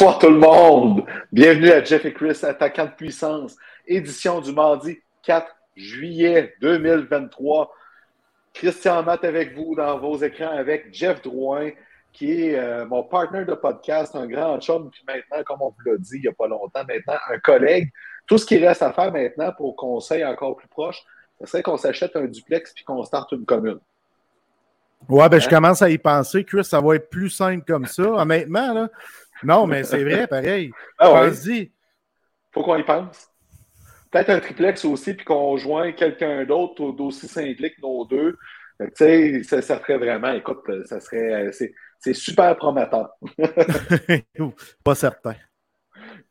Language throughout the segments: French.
Bonsoir tout le monde. Bienvenue à Jeff et Chris, attaquant de puissance, édition du mardi 4 juillet 2023. Christian Matt avec vous dans vos écrans avec Jeff Drouin, qui est euh, mon partenaire de podcast, un grand chum, puis maintenant, comme on vous l'a dit il n'y a pas longtemps, maintenant un collègue. Tout ce qui reste à faire maintenant pour conseil encore plus proche, ce serait qu'on s'achète un duplex puis qu'on starte une commune. Ouais, ben je hein? commence à y penser, Chris, ça va être plus simple comme ça. Honnêtement, là, non, mais c'est vrai, pareil. Ah ouais. Faut qu'on y pense. Peut-être un triplex aussi, puis qu'on joint quelqu'un d'autre d'aussi simple que nos deux. Tu sais, ça, ça, ferait vraiment, écoute, ça serait, c'est super prometteur. Pas certain.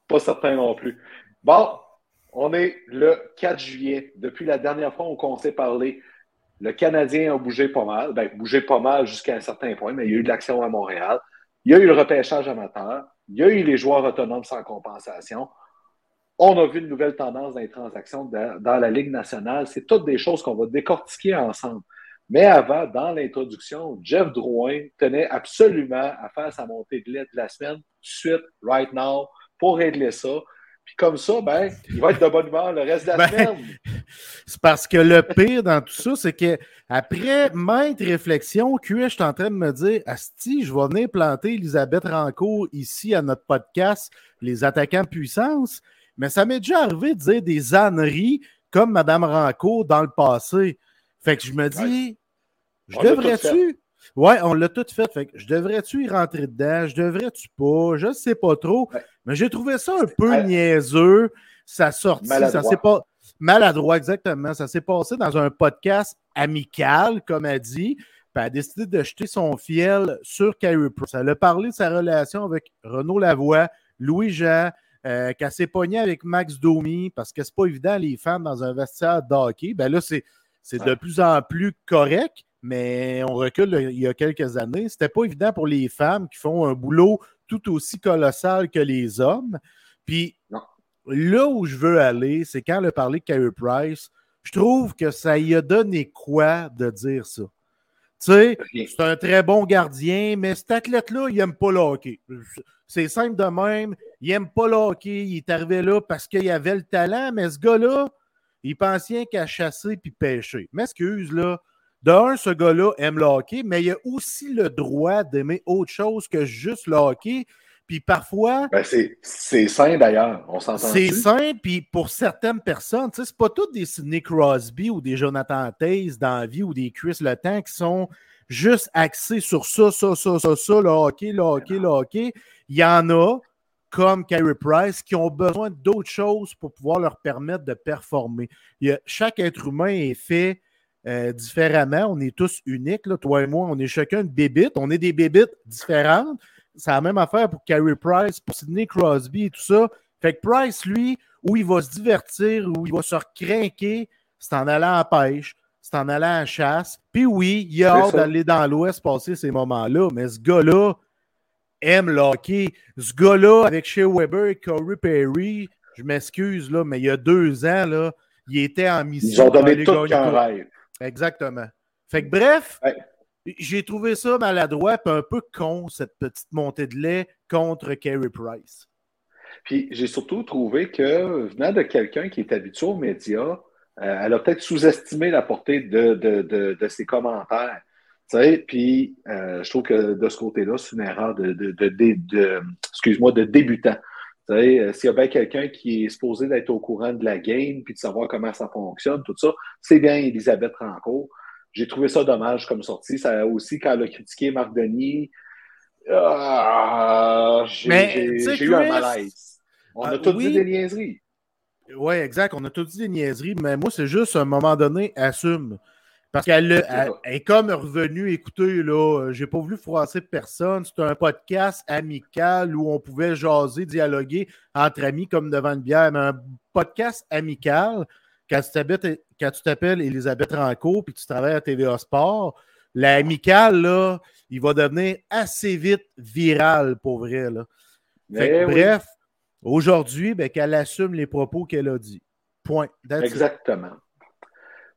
Pas certain non plus. Bon, on est le 4 juillet. Depuis la dernière fois qu'on s'est parlé, le Canadien a bougé pas mal. Ben, bougé pas mal jusqu'à un certain point, mais il y a eu de l'action à Montréal. Il y a eu le repêchage amateur. Il y a eu les joueurs autonomes sans compensation. On a vu une nouvelle tendance dans les transactions dans la Ligue nationale. C'est toutes des choses qu'on va décortiquer ensemble. Mais avant, dans l'introduction, Jeff Drouin tenait absolument à faire sa montée de lait de la semaine, suite, right now, pour régler ça. Puis comme ça, ben, il va être de bonne humeur le reste de la ben, semaine. C'est parce que le pire dans tout ça, c'est que après maintes réflexions, je suis en train de me dire Asti, je vais venir planter Elisabeth Rancourt ici à notre podcast, Les attaquants puissance. Mais ça m'est déjà arrivé de dire des âneries comme Mme Rancourt dans le passé. Fait que je me dis, je devrais-tu Ouais, on l'a tout fait. fait je devrais-tu y rentrer dedans? Je devrais-tu pas? Je ne sais pas trop. Mais j'ai trouvé ça un peu niaiseux. Ça sortit, ça s'est pas. Maladroit, exactement. Ça s'est passé dans un podcast amical, comme elle dit. Puis elle a décidé de jeter son fiel sur Kyrie Price. Elle a parlé de sa relation avec Renaud Lavoie, Louis-Jean, euh, qu'elle s'est pognée avec Max Domi, parce que c'est pas évident, les femmes dans un vestiaire d'hockey. Ben là, c'est de plus en plus correct mais on recule il y a quelques années. C'était pas évident pour les femmes qui font un boulot tout aussi colossal que les hommes. Puis là où je veux aller, c'est quand elle a parlé de Carey Price, je trouve que ça y a donné quoi de dire ça. Tu sais, c'est un très bon gardien, mais cet athlète-là, il n'aime pas le hockey. C'est simple de même. Il n'aime pas le hockey. Il est arrivé là parce qu'il avait le talent, mais ce gars-là, il pensait qu'à chasser puis pêcher. M'excuse, là. D'un, ce gars-là aime le hockey, mais il a aussi le droit d'aimer autre chose que juste le hockey. Puis parfois. Ben c'est sain d'ailleurs, on s'entend. C'est sain, puis pour certaines personnes, c'est pas tous des Sidney Crosby ou des Jonathan Taze dans la vie ou des Chris Le Temps qui sont juste axés sur ça, ça, ça, ça, ça, le hockey, le hockey, le hockey. Il y en a, comme Carey Price, qui ont besoin d'autres choses pour pouvoir leur permettre de performer. Il y a, chaque être humain est fait euh, différemment. On est tous uniques. Là. Toi et moi, on est chacun une bébite. On est des bébites différentes. C'est la même affaire pour Carey Price, pour Sidney Crosby et tout ça. Fait que Price, lui, où il va se divertir, où il va se recrinquer, c'est en allant à pêche, c'est en allant à chasse. Puis oui, il a hâte d'aller dans l'Ouest passer ces moments-là, mais ce gars-là aime le hockey. Ce gars-là, avec Shea Weber et Corey Perry, je m'excuse, là, mais il y a deux ans, là, il était en mission. Ils ont donné tout qu'un rêve. Exactement. Fait que bref, j'ai trouvé ça maladroit et un peu con, cette petite montée de lait contre Kerry Price. Puis j'ai surtout trouvé que, venant de quelqu'un qui est habitué aux médias, euh, elle a peut-être sous-estimé la portée de, de, ses commentaires. Puis euh, je trouve que de ce côté-là, c'est une erreur de, de, de, excuse-moi, de débutant. Euh, s'il y a bien quelqu'un qui est supposé d'être au courant de la game puis de savoir comment ça fonctionne, tout ça, c'est bien Elisabeth Rancourt. J'ai trouvé ça dommage comme sortie. Ça aussi, quand elle a critiqué Marc Denis, ah, j'ai eu un malaise. On a tous dit des niaiseries. Oui, exact. On a tous dit des niaiseries, mais moi, c'est juste à un moment donné, assume. Parce qu'elle est comme revenue, écoutez, là, j'ai pas voulu froisser personne. C'était un podcast amical où on pouvait jaser, dialoguer entre amis comme devant une bière. Mais un podcast amical, quand tu t'appelles Elisabeth Ranco puis tu travailles à TVA Sport, l'amical, là, il va devenir assez vite viral pour vrai. Là. Eh bref, aujourd'hui, ben, qu'elle assume les propos qu'elle a dit. Point. Exactement.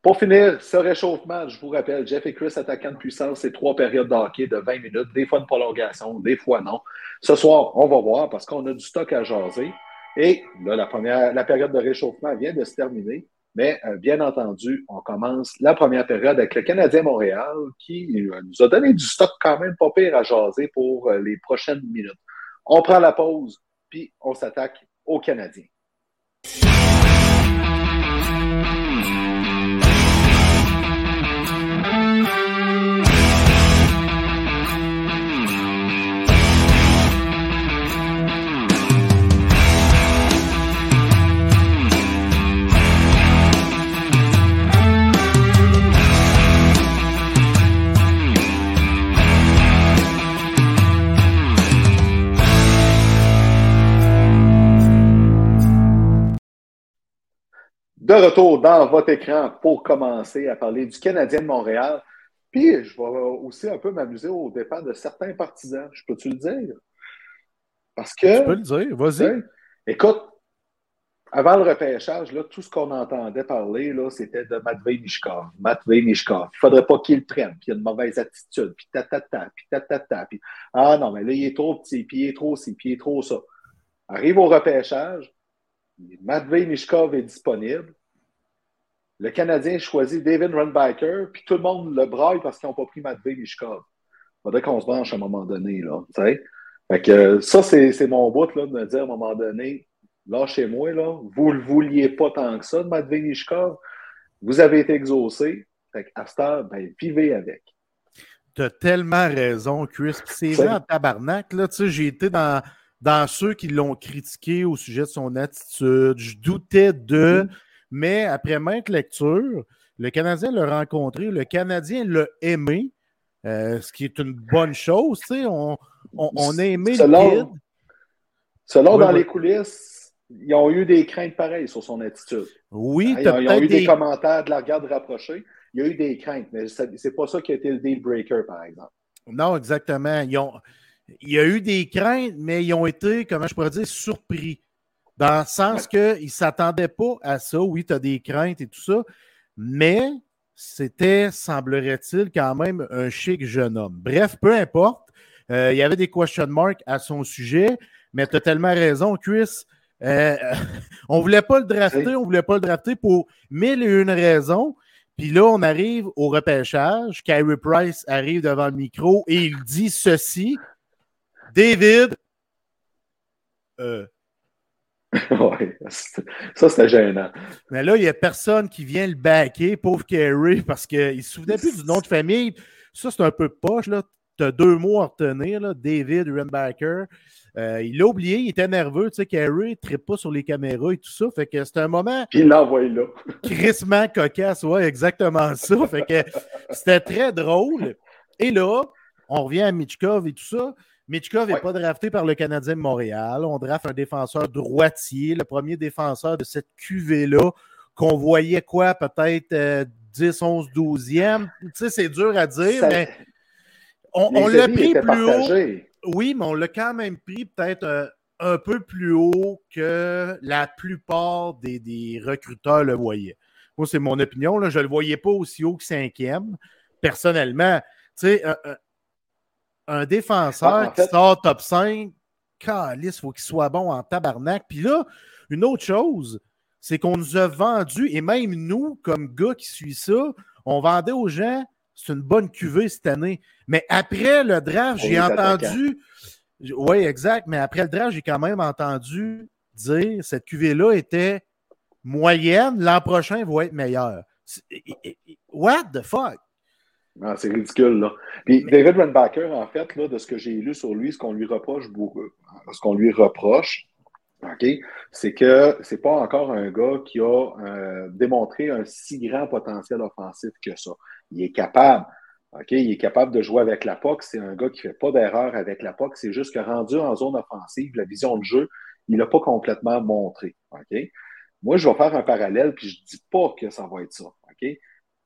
Pour finir, ce réchauffement, je vous rappelle, Jeff et Chris attaquant de puissance, c'est trois périodes d'hockey de 20 minutes, des fois une prolongation, des fois non. Ce soir, on va voir parce qu'on a du stock à jaser. Et là, la, première, la période de réchauffement vient de se terminer. Mais euh, bien entendu, on commence la première période avec le Canadien Montréal qui euh, nous a donné du stock quand même pas pire à jaser pour euh, les prochaines minutes. On prend la pause, puis on s'attaque aux Canadiens. De retour dans votre écran pour commencer à parler du Canadien de Montréal. Puis, je vais aussi un peu m'amuser au départ de certains partisans. Je peux-tu le dire? Parce que. Tu peux le dire, vas-y. Écoute, avant le repêchage, là, tout ce qu'on entendait parler, là, c'était de Matvei Mishkov. Matvei Mishkov. Il ne faudrait pas qu'il le prenne, puis il a une mauvaise attitude, puis tatata, puis tatata, puis ah non, mais là, il est trop petit, puis il est trop ci, puis il est trop ça. Arrive au repêchage, Matvei Mishkov est disponible le Canadien choisit David Runbacker, puis tout le monde le braille parce qu'ils n'ont pas pris Matvey Mishkov. Il faudrait qu'on se branche à un moment donné. Là, fait que, ça, c'est mon bout là, de me dire à un moment donné, lâchez-moi, là, vous ne le vouliez pas tant que ça de Matvey Mishkov. Vous avez été exaucé. Fait à ben, vivez avec. Tu as tellement raison, Chris. C'est vrai en tabarnak. Là, j'ai été dans, dans ceux qui l'ont critiqué au sujet de son attitude. Je doutais de. Mm-hmm. Mais après maintes lectures, le Canadien l'a rencontré, le Canadien l'a aimé, euh, ce qui est une bonne chose. On, on, a aimé selon, le Selon dans les coulisses, ils ont eu des craintes pareilles sur son attitude. Oui, ils, ont, ils ont eu des... commentaires de la garde rapprochée. Il y a eu des craintes, mais c'est pas ça qui a été le deal breaker, par exemple. Non, exactement. Ils ont, il y a eu des craintes, mais ils ont été, comment je pourrais dire, surpris. Dans le sens qu'ils ne s'attendaient pas à ça. Oui, tu as des craintes et tout ça, mais c'était, semblerait-il, quand même un chic jeune homme. Bref, peu importe. Euh, il y avait des question marks à son sujet, mais tu as tellement raison, Chris. Euh, on ne voulait pas le drafter, on ne voulait pas le drafter pour mille et une raisons. Puis là, on arrive au repêchage. Kyrie Price arrive devant le micro et il dit ceci David, euh, oui, ça c'était gênant. Mais là, il n'y a personne qui vient le backer, pauvre Kerry, parce qu'il ne se souvenait plus du nom de famille. Ça, c'est un peu poche. Tu as deux mots à retenir, là. David Rembacker. Euh, il l'a oublié, il était nerveux. Tu sais, Kerry ne pas sur les caméras et tout ça. Fait que c'était un moment. il l'a envoyé là. crissement cocasse, ouais, exactement ça. Fait que c'était très drôle. Et là, on revient à Mitchkov et tout ça. Mitchkov n'est pas drafté par le Canadien de Montréal. On draft un défenseur droitier, le premier défenseur de cette cuvée-là, qu'on voyait quoi, peut-être 10, 11, 12e. Tu sais, c'est dur à dire, mais on, l'a pris plus haut. Oui, mais on l'a quand même pris peut-être euh, un peu plus haut que la plupart des, recruteurs le voyaient. Moi, c'est mon opinion. Là. Je ne le voyais pas aussi haut que cinquième, personnellement. Tu sais, un défenseur qui sort top 5, calice, il faut qu'il soit bon en tabarnak. Puis là, une autre chose, c'est qu'on nous a vendu, et même nous, comme gars qui suit ça, on vendait aux gens c'est une bonne cuvée cette année. Mais après le draft, j'ai entendu. Oui, exact. Mais après le draft, j'ai quand même entendu dire cette cuvée-là était moyenne. L'an prochain va être meilleure. What the fuck? Ah, c'est ridicule, là. Puis David Renbacker, en fait, là, de ce que j'ai lu sur lui, ce qu'on lui reproche beaucoup, ce qu'on lui reproche, OK, c'est que c'est pas encore un gars qui a euh, démontré un si grand potentiel offensif que ça. Il est capable. OK, il est capable de jouer avec la POC. C'est un gars qui fait pas d'erreur avec la POC. C'est juste que rendu en zone offensive, la vision de jeu, il n'a pas complètement montré. OK? Moi, je vais faire un parallèle, puis je dis pas que ça va être ça. OK?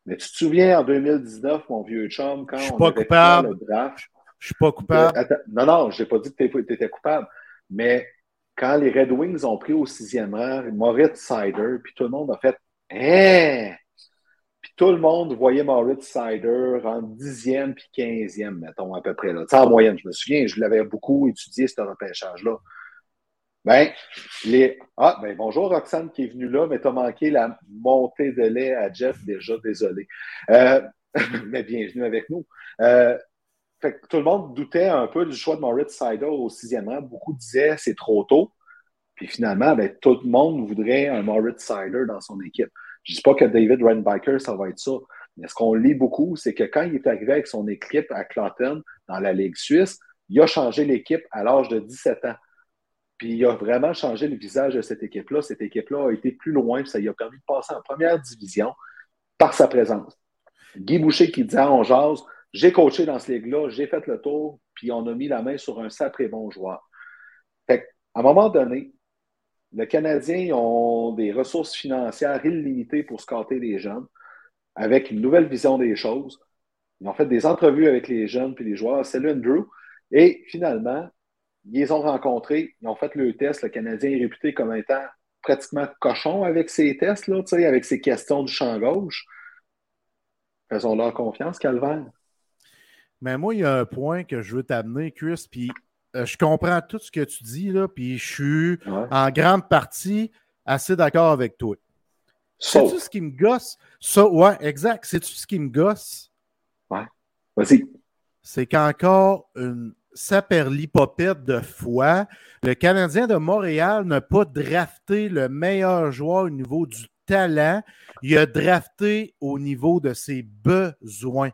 Mais tu te souviens en 2019, mon vieux chum, quand on pas avait coupable. le draft. Je suis pas coupable. Attends, non, non, je n'ai pas dit que tu étais coupable. Mais quand les Red Wings ont pris au sixième rang Moritz Sider, puis tout le monde a fait Hein? Puis tout le monde voyait Moritz Sider en dixième puis quinzième, mettons, à peu près. Là. en moyenne, je me souviens, je l'avais beaucoup étudié, ce repêchage-là. Ben, les. Ah, ben bonjour Roxane qui est venue là, mais tu as manqué la montée de lait à Jeff, déjà, désolé. Euh, mais bienvenue avec nous. Euh, fait que tout le monde doutait un peu du choix de Moritz Sider au sixième rang. Beaucoup disaient c'est trop tôt. Puis finalement, ben, tout le monde voudrait un Moritz Sider dans son équipe. Je ne dis pas que David Reinbiker, ça va être ça. Mais ce qu'on lit beaucoup, c'est que quand il est arrivé avec son équipe à Clotten, dans la Ligue suisse, il a changé l'équipe à l'âge de 17 ans. Puis il a vraiment changé le visage de cette équipe-là. Cette équipe-là a été plus loin, ça lui a permis de passer en première division par sa présence. Guy Boucher qui dit on jase, j'ai coaché dans ce ligue-là, j'ai fait le tour, puis on a mis la main sur un sacré bon joueur. À un moment donné, les Canadiens ont des ressources financières illimitées pour scotter les jeunes, avec une nouvelle vision des choses. Ils ont fait des entrevues avec les jeunes puis les joueurs. Salut Andrew. Et finalement, ils les ont rencontrés, ils ont fait le test. Le Canadien est réputé comme étant pratiquement cochon avec ses tests, là, avec ses questions du champ gauche. Faisons-leur confiance, Calvaire. Mais moi, il y a un point que je veux t'amener, Chris, puis euh, je comprends tout ce que tu dis, là, puis je suis en grande partie assez d'accord avec toi. C'est-tu ce qui me gosse? Ça, ouais, exact. C'est-tu ce qui me gosse? Ouais. Vas-y. C'est qu'encore une saperlipopette de foi, le Canadien de Montréal n'a pas drafté le meilleur joueur au niveau du talent. Il a drafté au niveau de ses besoins.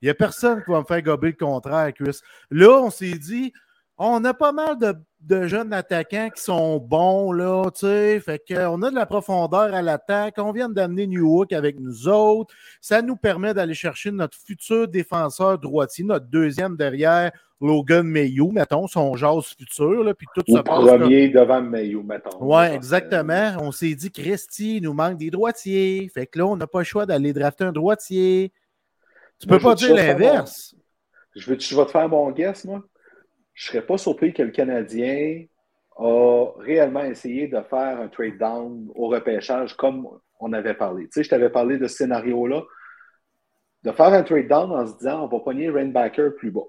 Il n'y a personne qui va me faire gober le contraire, Chris. Là, on s'est dit, on a pas mal de, jeunes attaquants qui sont bons, là, tu sais. Fait qu'on a de la profondeur à l'attaque. On vient d'amener Newhook avec nous autres. Ça nous permet d'aller chercher notre futur défenseur droitier, notre deuxième derrière Logan Mayou, mettons, son jazz futur, là, puis tout Ou premier devant Mayou, mettons. Oui, exactement. On s'est dit, Christy, il nous manque des droitiers. Fait que là, on n'a pas le choix d'aller drafter un droitier. Tu peux pas dire l'inverse. Je, vais, je vais te faire mon guess, moi? Je ne serais pas surpris que le Canadien a réellement essayé de faire un trade down au repêchage comme on avait parlé. Tu sais, je t'avais parlé de ce scénario-là, de faire un trade down en se disant on va pogner Rainbacker plus bas.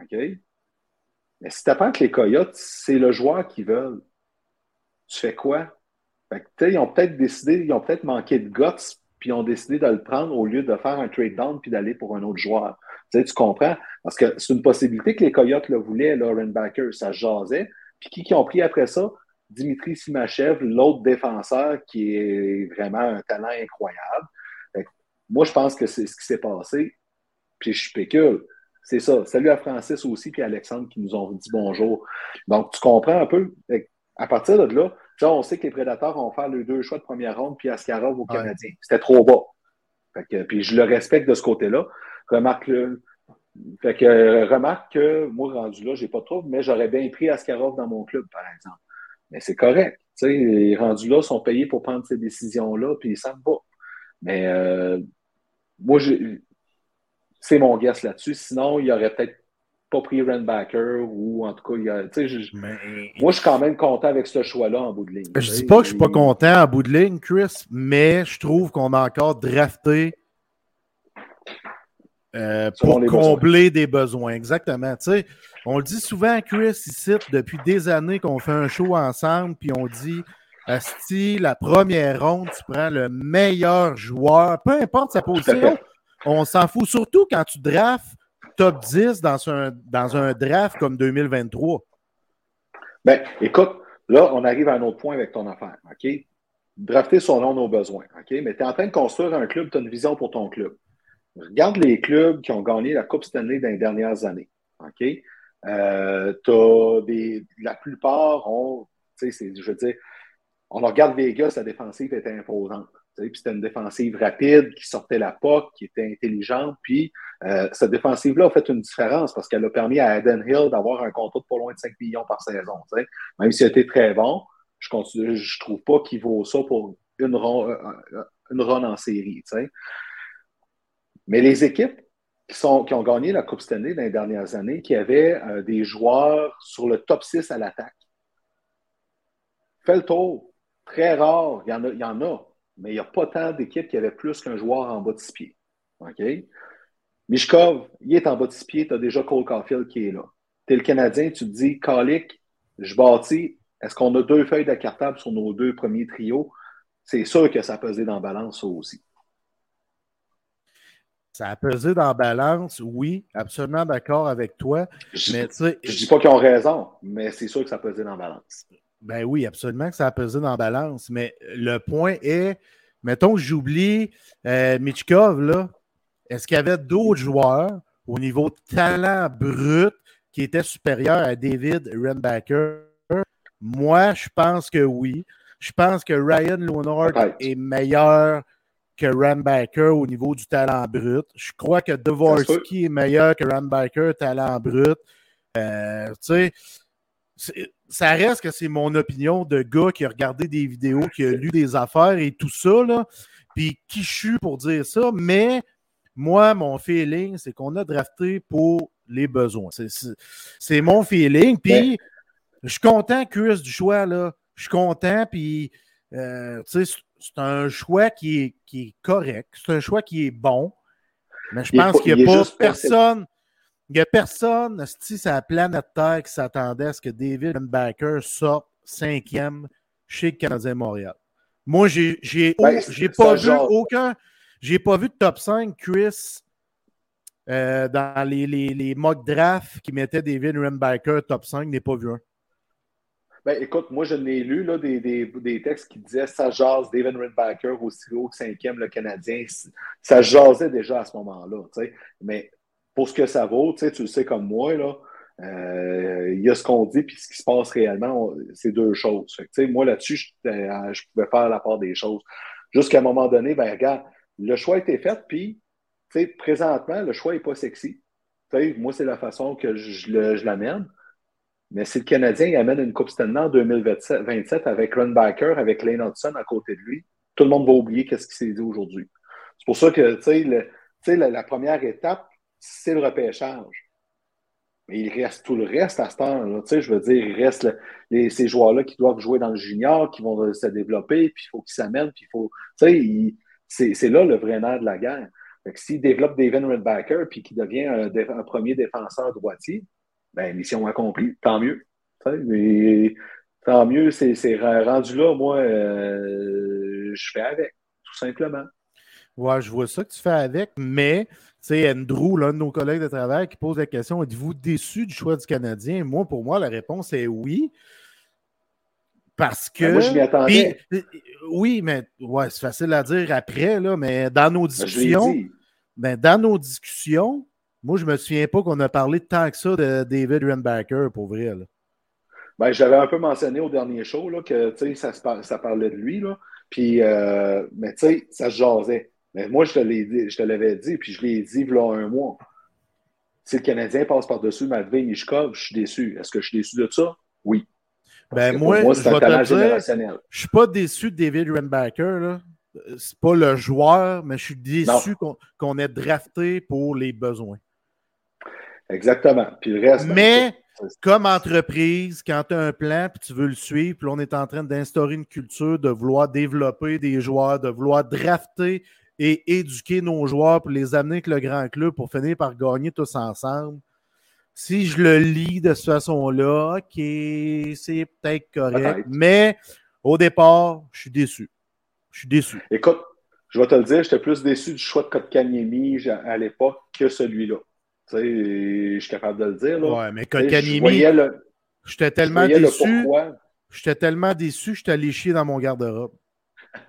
OK? Mais si tu apprends que les Coyotes, c'est le joueur qu'ils veulent, tu fais quoi? Fait que, ils ont peut-être décidé, ils ont peut-être manqué de guts, puis ils ont décidé de le prendre au lieu de faire un trade down puis d'aller pour un autre joueur. Tu, comprends? Parce que c'est une possibilité que les Coyotes le voulaient, Lauren Backer, ça jasait. Puis qui, qui ont pris après ça? Dimitri Simachev, l'autre défenseur qui est vraiment un talent incroyable. moi, je pense que c'est ce qui s'est passé. Puis je spécule. C'est ça. Salut à Francis aussi, puis à Alexandre qui nous ont dit bonjour. Donc, tu comprends un peu. À partir de là, on sait que les prédateurs vont faire les deux choix de première ronde, puis Askarov au Canadien. C'était trop bas. puis je le respecte de ce côté-là. Remarque-le. Fait que remarque que moi, rendu là, j'ai pas trop, mais j'aurais bien pris Askarov dans mon club, par exemple. Mais c'est correct. les rendus là sont payés pour prendre ces décisions-là, puis ça me va. Mais euh, moi, c'est mon guess là-dessus. Sinon, il y aurait peut-être pas pris Renbacker ou en tout cas, il y a, moi, je suis quand même content avec ce choix-là en bout de ligne. Je dis pas que je suis pas content en bout de ligne, Chris, mais je trouve qu'on a encore drafté euh, pour combler des besoins. Exactement. on le dit souvent, Chris, ici, depuis des années qu'on fait un show ensemble, puis on dit Asti, la première ronde, tu prends le meilleur joueur, peu importe sa position. On s'en fout, surtout quand tu drafts top 10 dans un, dans un draft comme 2023. Ben, écoute, là, on arrive à un autre point avec ton affaire, OK? Drafter selon nos besoins, OK? Mais tu es en train de construire un club, tu as une vision pour ton club. Regarde les clubs qui ont gagné la Coupe Stanley dans les dernières années, OK? Euh, des, la plupart ont, tu sais, je veux dire, on regarde Vegas, la défensive était imposante. Puis c'était une défensive rapide qui sortait la POC, qui était intelligente. Puis euh, cette défensive-là a fait une différence parce qu'elle a permis à Eden Hill d'avoir un contrat de pas loin de 5 millions par saison. Même s'il a été très bon, je ne trouve pas qu'il vaut ça pour une, run, euh, une run en série. Mais les équipes qui, sont, qui ont gagné la Coupe Stanley dans les dernières années, qui avaient euh, des joueurs sur le top 6 à l'attaque, fais le tour. Très rare, il y en a, il y en a mais il n'y a pas tant d'équipes qui avaient plus qu'un joueur en bas de six pieds. OK? Mishkov, il est en bas de six pieds, tu as déjà Cole Caulfield qui est là. Tu es le Canadien, tu te dis, Calic, je bâtis, est-ce qu'on a deux feuilles de cartable sur nos deux premiers trios? C'est sûr que ça a pesé dans la balance, ça aussi. Ça a pesé dans la balance, oui, absolument d'accord avec toi. Je ne dis pas qu'ils ont raison, mais c'est sûr que ça a pesé dans la balance. Ben oui, absolument que ça a pesé dans la balance. Mais le point est, mettons que j'oublie euh, Michkov, là. Est-ce qu'il y avait d'autres joueurs au niveau de talent brut qui étaient supérieurs à David Renbacker? Moi, je pense que oui. Je pense que Ryan Leonard est meilleur que Rambacker au niveau du talent brut. Je crois que Dvorsky est meilleur que Rambacker talent brut. Euh, tu sais, ça reste que c'est mon opinion de gars qui a regardé des vidéos, qui a lu des affaires et tout ça, là. Puis qui je suis pour dire ça, mais moi, mon feeling, c'est qu'on a drafté pour les besoins. C'est mon feeling. Puis je suis content, Chris, du choix, là. Je suis content, puis euh, c'est un choix qui est, qui est correct. C'est un choix qui est bon. Mais je pense qu'il n'y a pas personne. Il n'y a personne, si c'est la planète Terre qui s'attendait à ce que David Baker sorte cinquième chez le Canadien Montréal. Moi, j'ai ben, pas vu aucun. J'ai pas vu de top 5 Chris euh, dans les, les, les, mock drafts qui mettaient David Rembaker top 5, n'ai pas vu un. Ben, écoute, moi, je n'ai lu là, des, des, des, textes qui disaient ça jase David Rembaker aussi haut que cinquième, le Canadien. Ça jasait déjà à ce moment-là. Mais pour ce que ça vaut, tu, sais, le sais comme moi, là, euh, il y a ce qu'on dit puis ce qui se passe réellement, c'est deux choses. moi, là-dessus, je, euh, je, pouvais faire la part des choses. Jusqu'à un moment donné, ben regarde, le choix a été fait, puis présentement, le choix n'est pas sexy. Moi, c'est la façon que je, je l'amène. Mais si le Canadien il amène une Coupe Stanley en 2027 avec Runbacker, avec Lane Hudson à côté de lui, tout le monde va oublier ce qui s'est dit aujourd'hui. C'est pour ça que la, première étape, c'est le repêchage. Mais il reste tout le reste à ce temps-là. Je veux dire, il reste ces joueurs-là qui doivent jouer dans le junior, qui vont se développer, puis il faut qu'ils s'amènent, puis il faut. C'est là le vrai nerf de la guerre. s'il développe David Redbacker puis qu'il devient un, premier défenseur droitier, ben, mission accomplie, tant mieux. tant mieux, c'est rendu là, moi, euh, je fais avec, tout simplement. Ouais, je vois ça que tu fais avec, mais c'est Andrew, l'un de nos collègues de travail, qui pose la question êtes-vous déçu du choix du Canadien? Moi, pour moi, la réponse est oui. Parce que. Ben, moi, je m'y attendais. Oui, mais ouais, c'est facile à dire après, là, mais dans nos ben, discussions. Ben, dans nos discussions, moi, je ne me souviens pas qu'on a parlé tant que ça de David Renbacker, pour vrai. Ben, j'avais un peu mentionné au dernier show là, que ça, ça parlait de lui. Là. Puis, euh, mais tu sais, ça se jasait. Mais moi, je te l'avais dit, puis je l'ai dit il y a un mois. Si le Canadien passe par-dessus Matvey Mishkov, je suis déçu. Est-ce que je suis déçu de ça? Oui. ben moi, moi je, ne suis pas déçu de David Renbacker. C'est pas le joueur, mais je suis déçu qu'on ait drafté pour les besoins. Exactement. Puis le reste. Ben, mais comme entreprise, quand tu as un plan puis tu veux le suivre, puis on est en train d'instaurer une culture de vouloir développer des joueurs, de vouloir drafter et éduquer nos joueurs pour les amener avec le grand club pour finir par gagner tous ensemble. Si je le lis de cette façon-là, OK, c'est peut-être correct. Mais au départ, je suis déçu. Je suis déçu. Écoute, je vais te le dire, j'étais plus déçu du choix de Kotkaniemi à l'époque que celui-là. Tu sais, je suis capable de le dire. Là. Ouais, mais Kotkaniemi, j'étais tellement déçu. J'étais tellement déçu, j'étais allé chier dans mon garde-robe.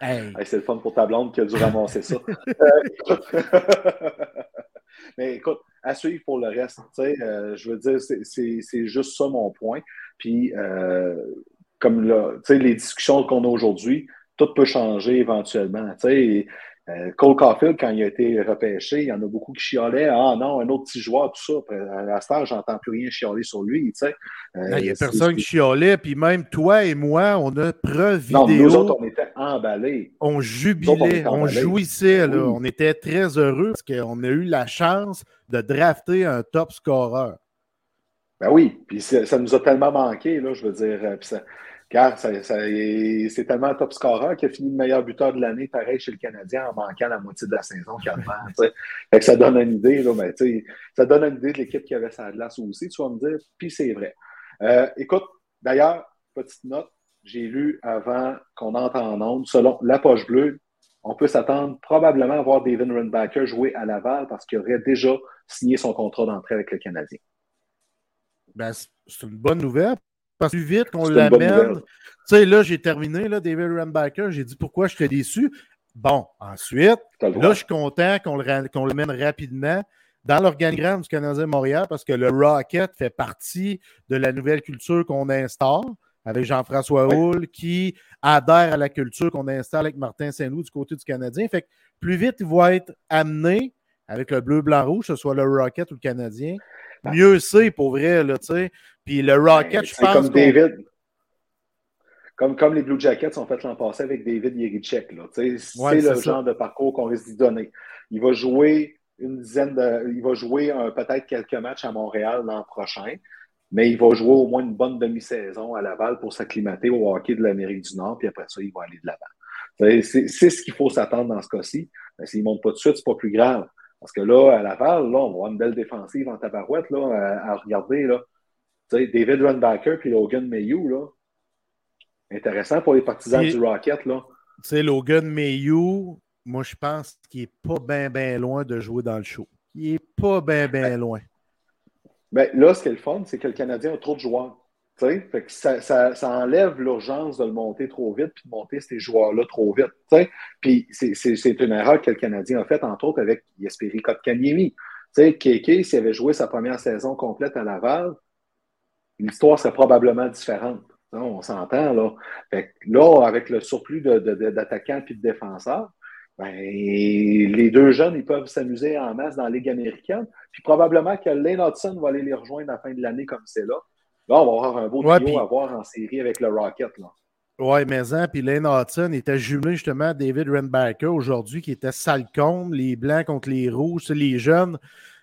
c'est le fun pour ta blonde qui a dû ramasser ça. Mais écoute, à suivre pour le reste. Euh, je veux dire, c'est juste ça mon point. Puis, euh, comme les discussions qu'on a aujourd'hui, tout peut changer éventuellement. Euh, Cole Caulfield, quand il a été repêché, il y en a beaucoup qui chialaient. Ah non, un autre petit joueur, tout ça. À ce temps, j'entends plus rien chialer sur lui. Euh, il n'y a personne qui chialait. Puis même toi et moi, on a preuve vidéo. Nous autres, on était emballés. On jubilait, on, jouissait. Là. On était très heureux parce qu'on a eu la chance de drafter un top scorer. Ben oui, puis ça, nous a tellement manqué, là, je veux dire. Euh, car c'est tellement top scorer qu'il a fini le meilleur buteur de l'année, pareil chez le Canadien, en manquant la moitié de la saison fait que ça donne une idée, ça donne une idée de l'équipe qui avait sa glace aussi, tu vas me dire, puis c'est vrai. Euh, écoute, d'ailleurs, petite note, j'ai lu avant qu'on entre en ondes, selon la poche bleue, on peut s'attendre probablement à voir David Runbacker jouer à Laval parce qu'il aurait déjà signé son contrat d'entrée avec le Canadien. Ben, c'est une bonne nouvelle parce que plus vite qu'on l'amène. Tu sais, là, j'ai terminé, là, David Rambacker. J'ai dit pourquoi j'étais déçu? Bon, ensuite, là, je suis content qu'on le, mène rapidement dans l'organigramme du Canadien Montréal parce que le Rocket fait partie de la nouvelle culture qu'on instaure avec Jean-François Houle qui adhère à la culture qu'on installe avec Martin Saint-Loup du côté du Canadien. Fait que plus vite il va être amené avec le bleu, blanc, rouge, que ce soit le Rocket ou le Canadien, ben. mieux c'est pour vrai, là, tu sais. Puis le Rocket, je pense. Comme David. Comme, comme les Blue Jackets ont fait l'an passé avec David Yerichek. C'est le genre de parcours qu'on risque d'y donner. Il va jouer une dizaine de. Il va jouer peut-être quelques matchs à Montréal l'an prochain, mais il va jouer au moins une bonne demi-saison à Laval pour s'acclimater au hockey de l'Amérique du Nord, puis après ça, il va aller de l'avant. C'est ce qu'il faut s'attendre dans ce cas-ci. S'il ne monte pas de suite, ce n'est pas plus grave. Parce que là, à Laval, là, on va avoir une belle défensive en tabarouette là, à, à regarder. Là. David Runbacker puis Logan Mayhew, là. Intéressant pour les partisans du Rocket, là. Tu sais, Logan Mayhew, moi, je pense qu'il n'est pas bien, bien loin de jouer dans le show. Il n'est pas bien, bien loin. Ben, là, ce qui est le fun, c'est que le Canadien a trop de joueurs. Fait que ça, ça, enlève l'urgence de le monter trop vite puis de monter ces joueurs-là trop vite. Puis c'est une erreur que le Canadien a faite, entre autres, avec Yesperi Kotkaniemi. Kéké, s'il avait joué sa première saison complète à Laval, l'histoire serait probablement différente. On s'entend, là. là, avec le surplus d'attaquants et de défenseurs, ben, les deux jeunes, ils peuvent s'amuser en masse dans la Ligue américaine. Puis probablement que Lane Hudson va aller les rejoindre à la fin de l'année comme c'est là. Là, on va avoir un beau trio à voir en série avec le Rocket. Là. Oui, mais hein, puis Lane Hudson était jumelé justement à David Renbacker aujourd'hui, qui était salcombe, les blancs contre les rouges, les jeunes.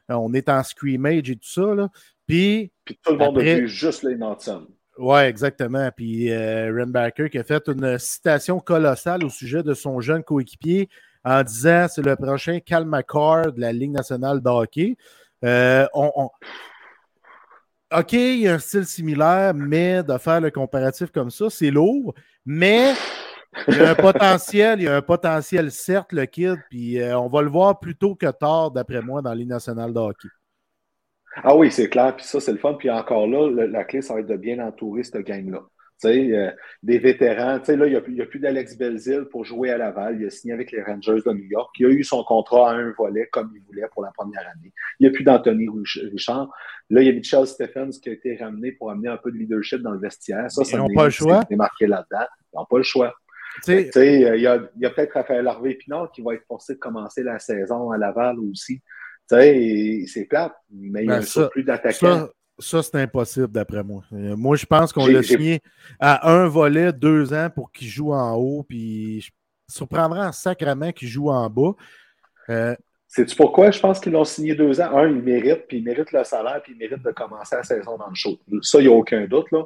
Euh, on est en scrimmage et tout ça. Là. Puis, Puis tout le monde a vu juste Lane Hudson. Oui, exactement. Puis euh, Renbacker qui a fait une citation colossale au sujet de son jeune coéquipier en disant c'est le prochain Cal McCord de la Ligue nationale de hockey. Euh, on, OK, il y a un style similaire, mais de faire le comparatif comme ça, c'est lourd. Mais il y a un potentiel, il y a un potentiel, certes, le kid, puis euh, on va le voir plus tôt que tard, d'après moi, dans les nationales de hockey. Ah oui, c'est clair, puis ça, c'est le fun. Puis encore là, la clé, ça va être de bien entourer cette gang-là. Euh, des vétérans. là, il n'y a, plus d'Alex Belzil pour jouer à Laval. Il a signé avec les Rangers de New York. Il a eu son contrat à un volet comme il voulait pour la première année. Il n'y a plus d'Anthony Richard. Là, il y a Michel Stephens qui a été ramené pour amener un peu de leadership dans le vestiaire. Ça, ça pas le choix. marqué là-dedans. Ils n'ont pas le choix. Euh, il y a, a peut-être Raphaël Harvey Pinard qui va être forcé de commencer la saison à Laval aussi. C'est plate, mais il y a ben, plus d'attaquants. Ça, c'est impossible d'après moi. Euh, moi, je pense qu'on l'a signé à un volet, deux ans pour qu'il joue en haut, puis je surprendra en sacrament qu'il joue en bas. Euh, Sais-tu pourquoi? Je pense qu'ils l'ont signé deux ans? Un, il mérite, puis il mérite le salaire, puis il mérite de commencer la saison dans le show. Ça, il n'y a aucun doute. Là.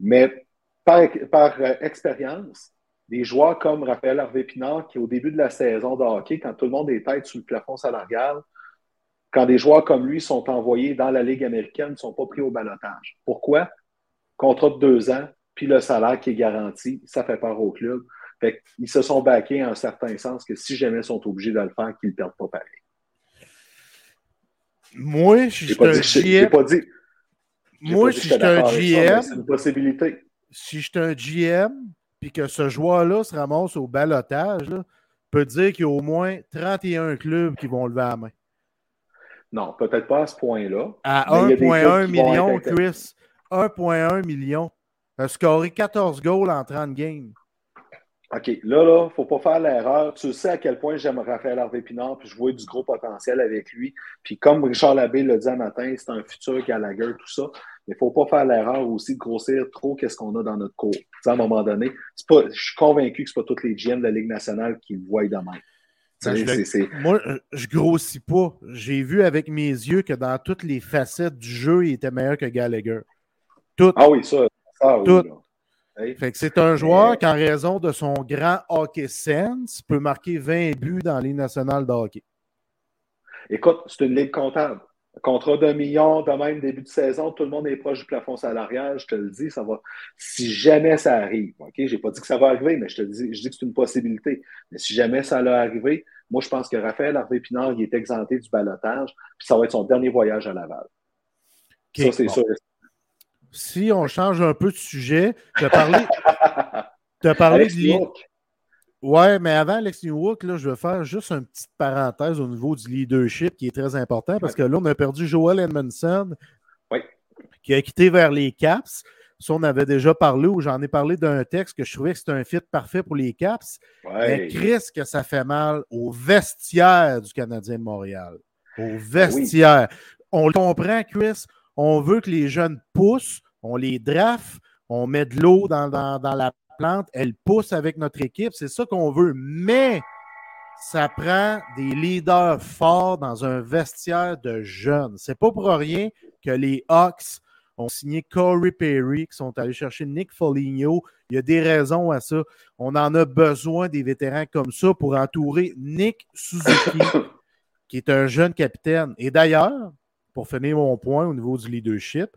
Mais par, par euh, expérience, des joueurs comme Raphaël Harvey-Pinard, qui au début de la saison de hockey, quand tout le monde est tête sous le plafond salarial, quand des joueurs comme lui sont envoyés dans la Ligue américaine, ne sont pas pris au balotage. Pourquoi? Contrat de deux ans, puis le salaire qui est garanti, ça fait peur au club. Fait qu'ils se sont baqués en un certain sens que si jamais ils sont obligés de le faire, qu'ils ne perdent pas pareil. Moi, je suis un GM. Pas dit, Moi, si je suis un GM. C'est une possibilité. Si je suis un GM, puis que ce joueur-là se ramasse au balotage, peut dire qu'il y a au moins 31 clubs qui vont lever la main. Non, peut-être pas à ce point-là. À 1,1 million, Chris. 1,1 million. A scoré 14 goals en 30 games. OK, là, là, il ne faut pas faire l'erreur. Tu sais à quel point j'aime Raphaël Harvey Pinard, puis je vois du gros potentiel avec lui. Puis comme Richard Labbé l'a dit un matin, c'est un futur Gallagher, tout ça. Mais il ne faut pas faire l'erreur aussi de grossir trop qu'est-ce qu'on a dans notre cours. à un moment donné, pas, je suis convaincu que ce pas tous les GM de la Ligue nationale qui le voient demain. Ben, moi, je grossis pas. J'ai vu avec mes yeux que dans toutes les facettes du jeu, il était meilleur que Gallagher. Tout. Ah oui, ça. ça tout. Fait que c'est un joueur qui, en raison de son grand hockey sense, peut marquer 20 buts dans les nationales de hockey. Écoute, c'est une ligue comptable. Contrat d'un million, de même début de saison, tout le monde est proche du plafond salarial, je te le dis, ça va. Si jamais ça arrive, OK, j'ai pas dit que ça va arriver, mais je te dis, je dis que c'est une possibilité. Mais si jamais ça allait arriver, moi je pense que Raphaël Harvey Pinard, il est exempté du balotage, puis ça va être son dernier voyage à Laval. ça, c'est sûr si on change un peu de sujet, tu as parlé, as parlé de Ouais, mais avant Alex Newhook, là, je vais faire juste une petite parenthèse au niveau du leadership qui est très important parce que là, on a perdu Joel Edmondson qui a quitté vers les Caps. Ça, on avait déjà parlé ou j'en ai parlé d'un texte que je trouvais que c'était un fit parfait pour les Caps. Mais Chris, que ça fait mal au vestiaire du Canadien de Montréal. Au vestiaire. On le comprend, Chris. On veut que les jeunes poussent on les draft, on met de l'eau dans, la plante, elle pousse avec notre équipe. C'est ça qu'on veut. Mais ça prend des leaders forts dans un vestiaire de jeunes. C'est pas pour rien que les Hawks ont signé Corey Perry, qui sont allés chercher Nick Foligno. Il y a des raisons à ça. On en a besoin des vétérans comme ça pour entourer Nick Suzuki, qui est un jeune capitaine. Et d'ailleurs, pour finir mon point au niveau du leadership,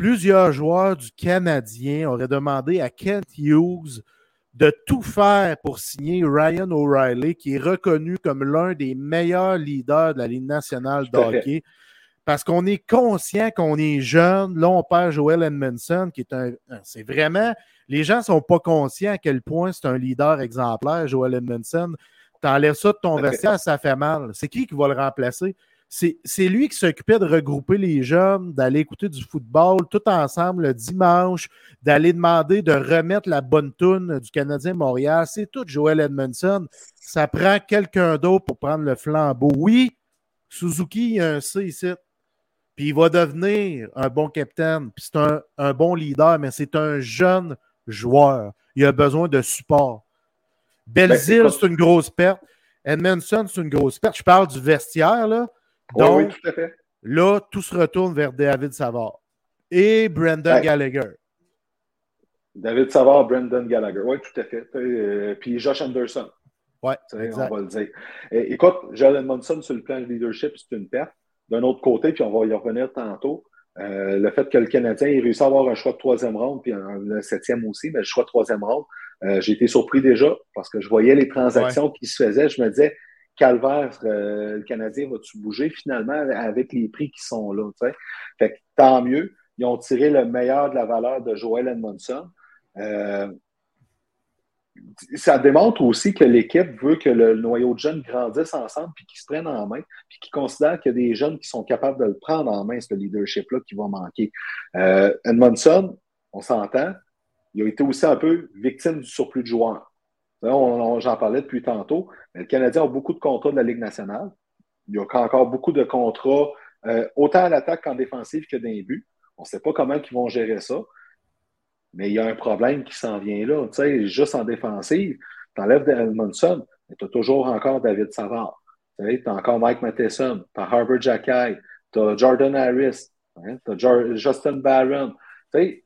plusieurs joueurs du Canadien auraient demandé à Kent Hughes de tout faire pour signer Ryan O'Reilly, qui est reconnu comme l'un des meilleurs leaders de la Ligue nationale de hockey. Parce qu'on est conscient qu'on est jeune. Là, on perd Joel Edmondson, qui est un. C'est vraiment. Les gens ne sont pas conscients à quel point c'est un leader exemplaire, Joel Edmondson. T'enlèves ça de ton vestiaire, ça fait mal. C'est qui qui va le remplacer? C'est lui qui s'occupait de regrouper les jeunes, d'aller écouter du football tout ensemble le dimanche, d'aller demander de remettre la bonne toune du Canadien Montréal. C'est tout Joel Edmondson. Ça prend quelqu'un d'autre pour prendre le flambeau. Oui, Suzuki, il a un C ici. Puis il va devenir un bon capitaine. Puis c'est un, un, bon leader, mais c'est un jeune joueur. Il a besoin de support. Belzile, ben, c'est une grosse perte. Edmondson, c'est une grosse perte. Je parle du vestiaire, là. Donc, oui, tout à fait. là, tout se retourne vers David Savard et Brendan Gallagher. David Savard, Brendan Gallagher. Oui, tout à fait. Euh, puis Josh Anderson. Oui, on va le dire. écoute, Jalen Monson, sur le plan de leadership, c'est une perte. D'un autre côté, puis on va y revenir tantôt, euh, le fait que le Canadien ait réussi à avoir un choix de troisième ronde, puis un, septième aussi, mais le choix de troisième ronde, euh, j'ai été surpris déjà parce que je voyais les transactions qui se faisaient. Je me disais, calvaire, euh, le Canadien va-tu bouger finalement avec les prix qui sont là? Tant mieux. Ils ont tiré le meilleur de la valeur de Joel Edmondson. Euh, ça démontre aussi que l'équipe veut que le noyau de jeunes grandisse ensemble puis qu'ils se prennent en main, puis qu'ils considèrent qu'il y a des jeunes qui sont capables de le prendre en main, ce leadership-là qui va manquer. Euh, Edmondson, on s'entend, il a été aussi un peu victime du surplus de joueurs. J'en parlais depuis tantôt. Mais le Canadien a beaucoup de contrats de la Ligue nationale. Il y a encore beaucoup de contrats, euh, autant à l'attaque qu'en défensive que d'un but. On ne sait pas comment ils vont gérer ça. Mais il y a un problème qui s'en vient là. Tu sais, juste en défensive, tu enlèves Edmondson, mais tu as toujours encore David Savard. Tu as encore Mike Matheson, tu as Harvard Jackay, tu as Jordan Harris, hein, tu as Justin Barron. Tu sais,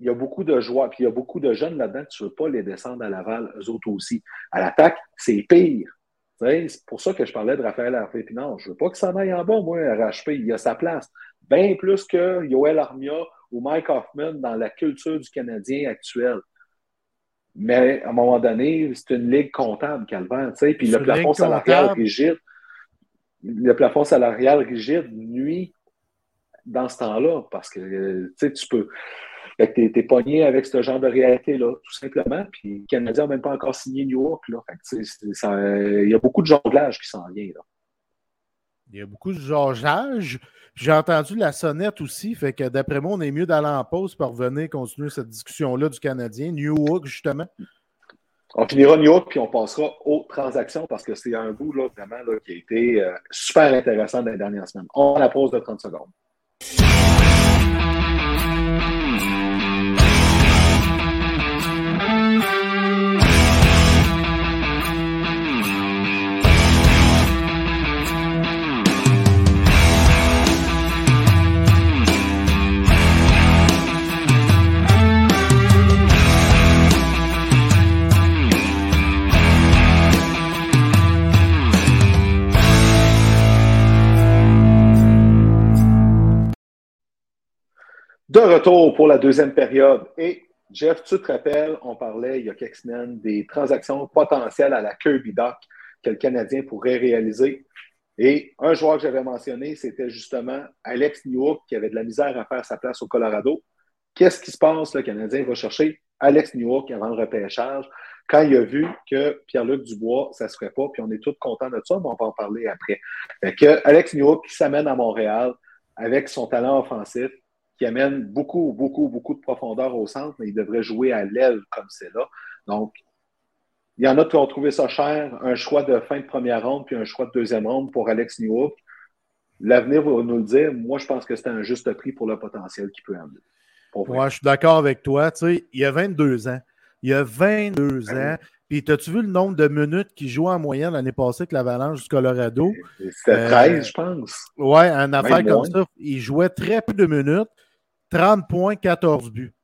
il y a beaucoup de joie, puis il y a beaucoup de jeunes là-dedans, tu ne veux pas les descendre à Laval, eux autres aussi. À l'attaque, c'est pire. C'est pour ça que je parlais de Raphaël harvey Je ne veux pas que ça aille en bas, moi, RHP. Il a sa place. Bien plus que Yoel Armia ou Mike Hoffman dans la culture du Canadien actuel. Mais à un moment donné, c'est une ligue comptable, sais, puis le plafond salarial rigide, le plafond salarial rigide nuit dans ce temps-là, parce que tu sais, tu peux. tu es, pogné avec ce genre de réalité-là, tout simplement. Puis le Canadien n'a même pas encore signé New York. Là. il y a beaucoup de jonglage qui s'en vient. Là. Il y a beaucoup de jonglage. J'ai entendu la sonnette aussi, fait que d'après moi, on est mieux d'aller en pause pour revenir continuer cette discussion-là du Canadien. New York, justement. On finira New York, puis on passera aux transactions parce que c'est un bout là, vraiment là, qui a été euh, super intéressant dans les dernières semaines. On a la pause de 30 secondes. De retour pour la deuxième période. Et Jeff, tu te rappelles, on parlait il y a quelques semaines des transactions potentielles à la Kirby Dock que le Canadien pourrait réaliser. Et un joueur que j'avais mentionné, c'était justement Alex Newhook qui avait de la misère à faire sa place au Colorado. Qu'est-ce qui se passe? Le Canadien va chercher Alex Newhook avant le repêchage. Quand il a vu que Pierre-Luc Dubois, ça ne se ferait pas, puis on est tous contents de ça, mais on va en parler après. Fait que Alex Newhook qui s'amène à Montréal avec son talent offensif, qui amène beaucoup, beaucoup, beaucoup de profondeur au centre, mais il devrait jouer à l'aile comme c'est là. Donc, il y en a qui ont trouvé ça cher, un choix de fin de première ronde puis un choix de deuxième ronde pour Alex Newhook. L'avenir va nous le dire. Moi, je pense que c'est un juste prix pour le potentiel qu'il peut amener. Moi, je suis d'accord avec toi. Tu sais, il y a 22 ans. Il y a 22 ben ans. Puis, as-tu vu le nombre de minutes qu'il jouait en moyenne l'année passée avec l'Avalanche du Colorado? C'était 13, euh, je pense. Oui, un affaire comme ça. Il jouait très peu de minutes. 30 points, 14 buts.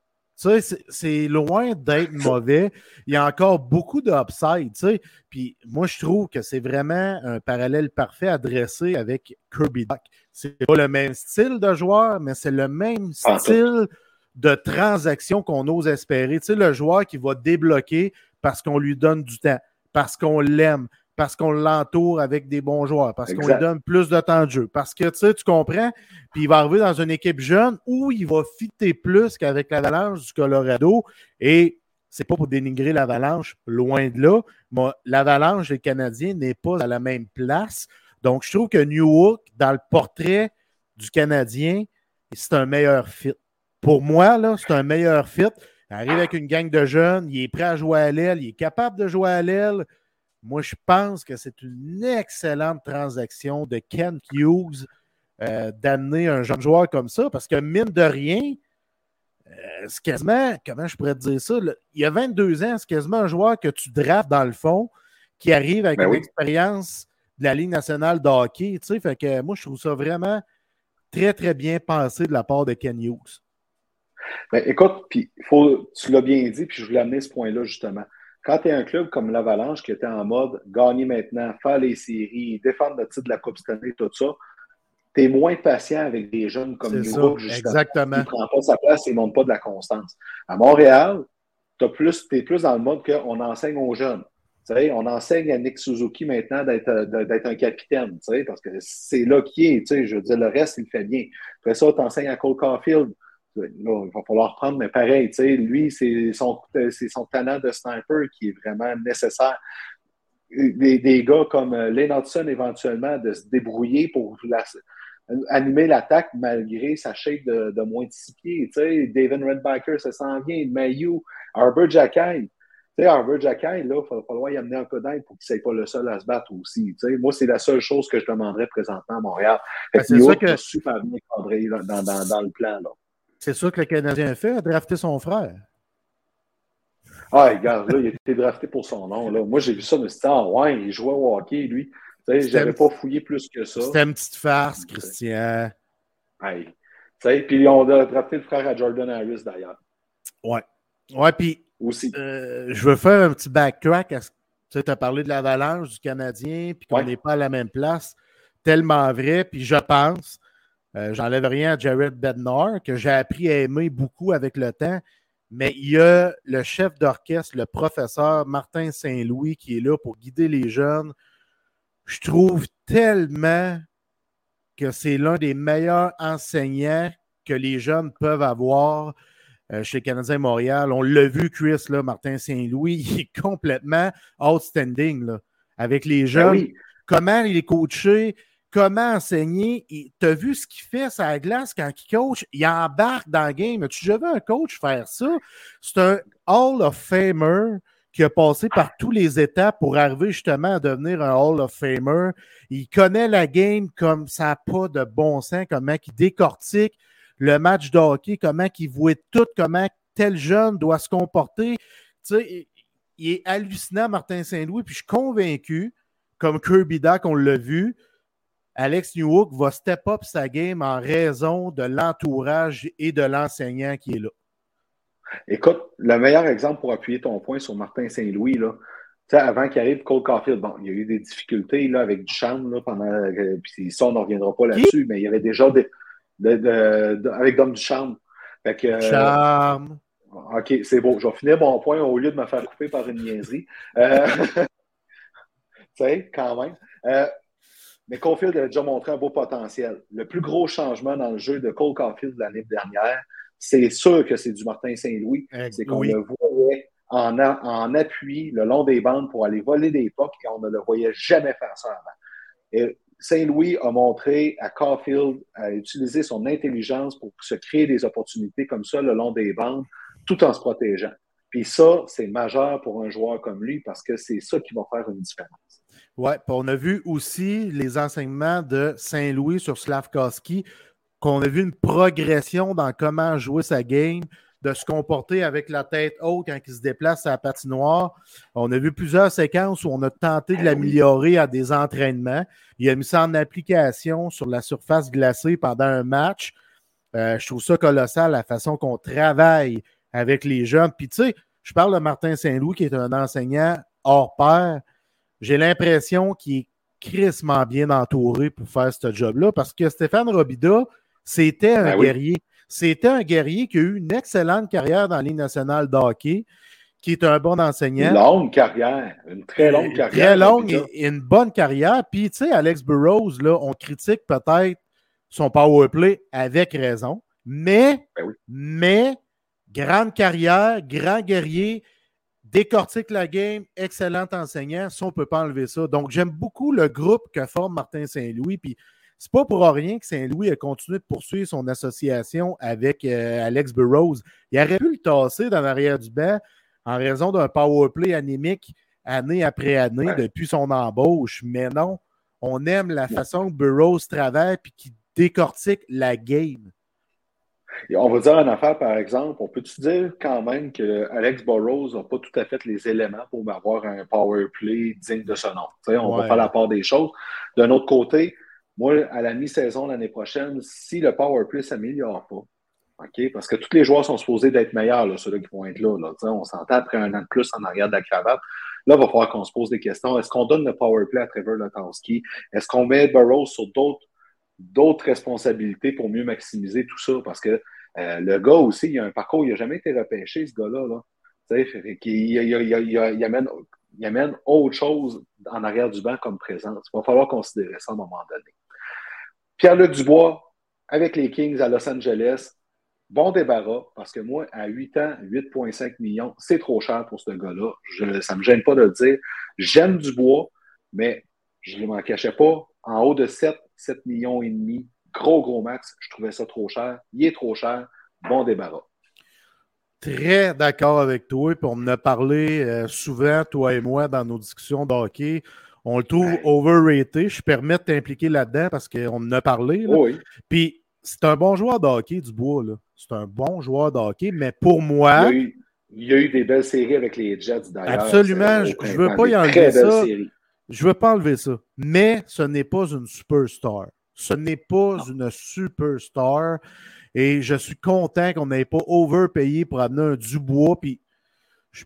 Tu sais, c'est loin d'être mauvais. Il y a encore beaucoup d'upside, tu sais. Puis moi, je trouve que c'est vraiment un parallèle parfait à dresser avec Kirby Duck. C'est pas le même style de joueur, mais c'est le même style de transaction qu'on ose espérer. Tu sais, le joueur qui va débloquer parce qu'on lui donne du temps, parce qu'on l'aime, parce qu'on l'entoure avec des bons joueurs, parce qu'on lui donne plus de temps de jeu, parce que tu sais, tu comprends, puis il va arriver dans une équipe jeune où il va fitter plus qu'avec l'Avalanche du Colorado et c'est pas pour dénigrer l'Avalanche, loin de là, mais l'Avalanche des Canadiens n'est pas à la même place. Donc, je trouve que New York, dans le portrait du Canadien, c'est un meilleur fit. Pour moi, là, c'est un meilleur fit. Il arrive avec une gang de jeunes, il est prêt à jouer à l'aile, il est capable de jouer à l'aile. Moi, je pense que c'est une excellente transaction de Ken Hughes euh, d'amener un jeune joueur comme ça, parce que mine de rien, euh, c'est quasiment, comment je pourrais te dire ça, il y a 22 ans, c'est quasiment un joueur que tu draftes dans le fond, qui arrive avec ben une expérience de la Ligue nationale de hockey. Tu sais, fait que moi, je trouve ça vraiment très, très bien pensé de la part de Ken Hughes. Ben, écoute, puis faut, tu l'as bien dit, puis je voulais amener ce point-là justement. Quand tu es un club comme l'Avalanche qui était en mode gagner maintenant, faire les séries, défendre le titre de la Coupe cette année, tout ça, tu es moins patient avec des jeunes comme nous. Exactement. ne prend pas sa place et ne montre pas de la constance. À Montréal, tu es plus dans le mode qu'on enseigne aux jeunes. on enseigne à Nick Suzuki maintenant d'être un capitaine, parce que c'est là qu'il est. Je veux dire, le reste, il fait bien. Après ça, tu enseignes à Cole Caulfield il va falloir reprendre, mais pareil, lui, c'est son, son talent de sniper qui est vraiment nécessaire. Des, gars comme euh, Lane éventuellement, de se débrouiller pour animer l'attaque malgré sa shape de, moins de six pieds. David Redbacker, ça s'en vient. Mayu, Arbor Jackay. Arbor Jackay, là, il va falloir y amener un peu d'aide pour qu'il ne soit pas le seul à se battre aussi. moi, c'est la seule chose que je demanderais présentement à Montréal. Ben, c'est ça que... super bien cadré dans, dans, dans, le plan. Là. C'est ça que le Canadien a fait, a drafté son frère. Ah, regarde, là, il a été drafté pour son nom. Là. Moi, j'ai vu ça, mais c'était ah, ouais, il jouait au hockey, lui. Je n'avais pas fouillé plus que ça. C'était une petite farce, Christian. Hey. Puis on a drafté le frère à Jordan Harris, d'ailleurs. Ouais. Ouais, puis. Aussi. Euh, je veux faire un petit backtrack. Tu as parlé de l'avalanche du Canadien, puis qu'on n'est pas à la même place. Tellement vrai. Puis je pense euh, j'enlève rien à Jared Bednar, que j'ai appris à aimer beaucoup avec le temps. mais il y a le chef d'orchestre, le professeur Martin Saint-Louis, qui est là pour guider les jeunes. Je trouve tellement que c'est l'un des meilleurs enseignants que les jeunes peuvent avoir euh, chez Canadien Montréal. On l'a vu, Chris, là, Martin Saint-Louis, il est complètement outstanding là, avec les ben jeunes. Comment il est coaché, comment enseigner. Tu as vu ce qu'il fait la glace quand il coach? Il embarque dans le game. As-tu déjà vu un coach faire ça? C'est un Hall of Famer qui a passé par tous les étapes pour arriver justement à devenir un Hall of Famer. Il connaît la game comme ça n'a pas de bon sens, comment il décortique le match de hockey, comment il voit tout, comment tel jeune doit se comporter. Tu il est hallucinant, Martin Saint-Louis, puis je suis convaincu, comme Kirby Duck, on l'a vu, Alex Newhook va step up sa game en raison de l'entourage et de l'enseignant qui est là. Écoute, le meilleur exemple pour appuyer ton point sur Martin Saint-Louis, là, avant qu'il arrive Cole Caulfield, bon, il y a eu des difficultés là, avec Duchamp là, pendant. Puis ça, on ne reviendra pas là-dessus, mais il y avait déjà des. avec Dom Duchamp. Fait que, Charme. OK, c'est beau. Je vais finir mon point au lieu de me faire couper par une niaiserie. Euh, tu sais, quand même. Euh, mais Caulfield a déjà montré un beau potentiel. Le plus gros changement dans le jeu de Cole Caulfield l'année dernière, c'est sûr que c'est du Martin Saint-Louis. C'est qu'on le voyait en, en, appui le long des bandes pour aller voler des pucks et on ne le voyait jamais faire ça avant. Et Saint-Louis a montré à Caulfield à utiliser son intelligence pour se créer des opportunités comme ça le long des bandes tout en se protégeant. Puis ça, c'est majeur pour un joueur comme lui parce que c'est ça qui va faire une différence. Oui, on a vu aussi les enseignements de Saint-Louis sur Slavkowski, qu'on a vu une progression dans comment jouer sa game, de se comporter avec la tête haute quand il se déplace à la patinoire. On a vu plusieurs séquences où on a tenté de l'améliorer à des entraînements. Il a mis ça en application sur la surface glacée pendant un match. Euh, je trouve ça colossal, la façon qu'on travaille avec les jeunes. Puis tu sais, je parle de Martin Saint-Louis, qui est un enseignant hors pair j'ai l'impression qu'il est crissement bien entouré pour faire ce job-là parce que Stéphane Robida, c'était un ben guerrier. C'était un guerrier qui a eu une excellente carrière dans la Ligue nationale de hockey, qui est un bon enseignant. Une longue carrière, une très longue carrière. Très longue et, une bonne carrière. Puis, tu sais, Alex Burrows, là, on critique peut-être son power play avec raison, mais, ben mais, grande carrière, grand guerrier, décortique la game, excellent enseignant. Ça, on ne peut pas enlever ça. Donc, j'aime beaucoup le groupe que forme Martin Saint-Louis. Puis, c'est pas pour rien que Saint-Louis a continué de poursuivre son association avec euh, Alex Burrows. Il aurait pu le tasser dans l'arrière du banc en raison d'un power play anémique année après année depuis son embauche. Mais non, on aime la façon que Burrows travaille et qui décortique la game on va dire une affaire, par exemple, on peut-tu dire quand même que Alex Burrows n'a pas tout à fait les éléments pour avoir un power play digne de ce nom. on va faire la part des choses. D'un autre côté, moi, à la mi-saison l'année prochaine, si le power play ne s'améliore pas, OK, parce que tous les joueurs sont supposés d'être meilleurs, ceux-là qui vont être là. On s'entend après un an de plus en arrière de la cravate. Là, il va falloir qu'on se pose des questions. Est-ce qu'on donne le power play à Trevor Lotowski? Est-ce qu'on met Burrows sur d'autres d'autres responsabilités pour mieux maximiser tout ça. Parce que euh, le gars aussi, il a un parcours, il n'a jamais été repêché, ce gars-là. Là. Il, amène, amène, autre chose en arrière du banc comme présence. Il va falloir considérer ça à un moment donné. Pierre-Luc Dubois, avec les Kings à Los Angeles, bon débarras, parce que moi, à 8 ans, 8,5 millions, c'est trop cher pour ce gars-là. ça ne me gêne pas de le dire. J'aime Dubois, mais je ne m'en cachais pas. En haut de 7, 7 millions et demi. Gros, gros max. Je trouvais ça trop cher. Il est trop cher. Bon débarras. Très d'accord avec toi. Puis on en a parlé euh, souvent, toi et moi, dans nos discussions de hockey. On le trouve overrated. Je permets de t'impliquer là-dedans parce qu'on en a parlé. Oui. Puis c'est un bon joueur de hockey, Dubois. C'est un bon joueur de hockey, mais pour moi. Il y a eu, des belles séries avec les Jets d'ailleurs. Absolument. Je ne veux pas y enlever ça. Je ne veux pas enlever ça. Mais ce n'est pas une superstar. Ce n'est pas une superstar. Et je suis content qu'on n'ait pas overpayé pour amener un Dubois. Puis, tu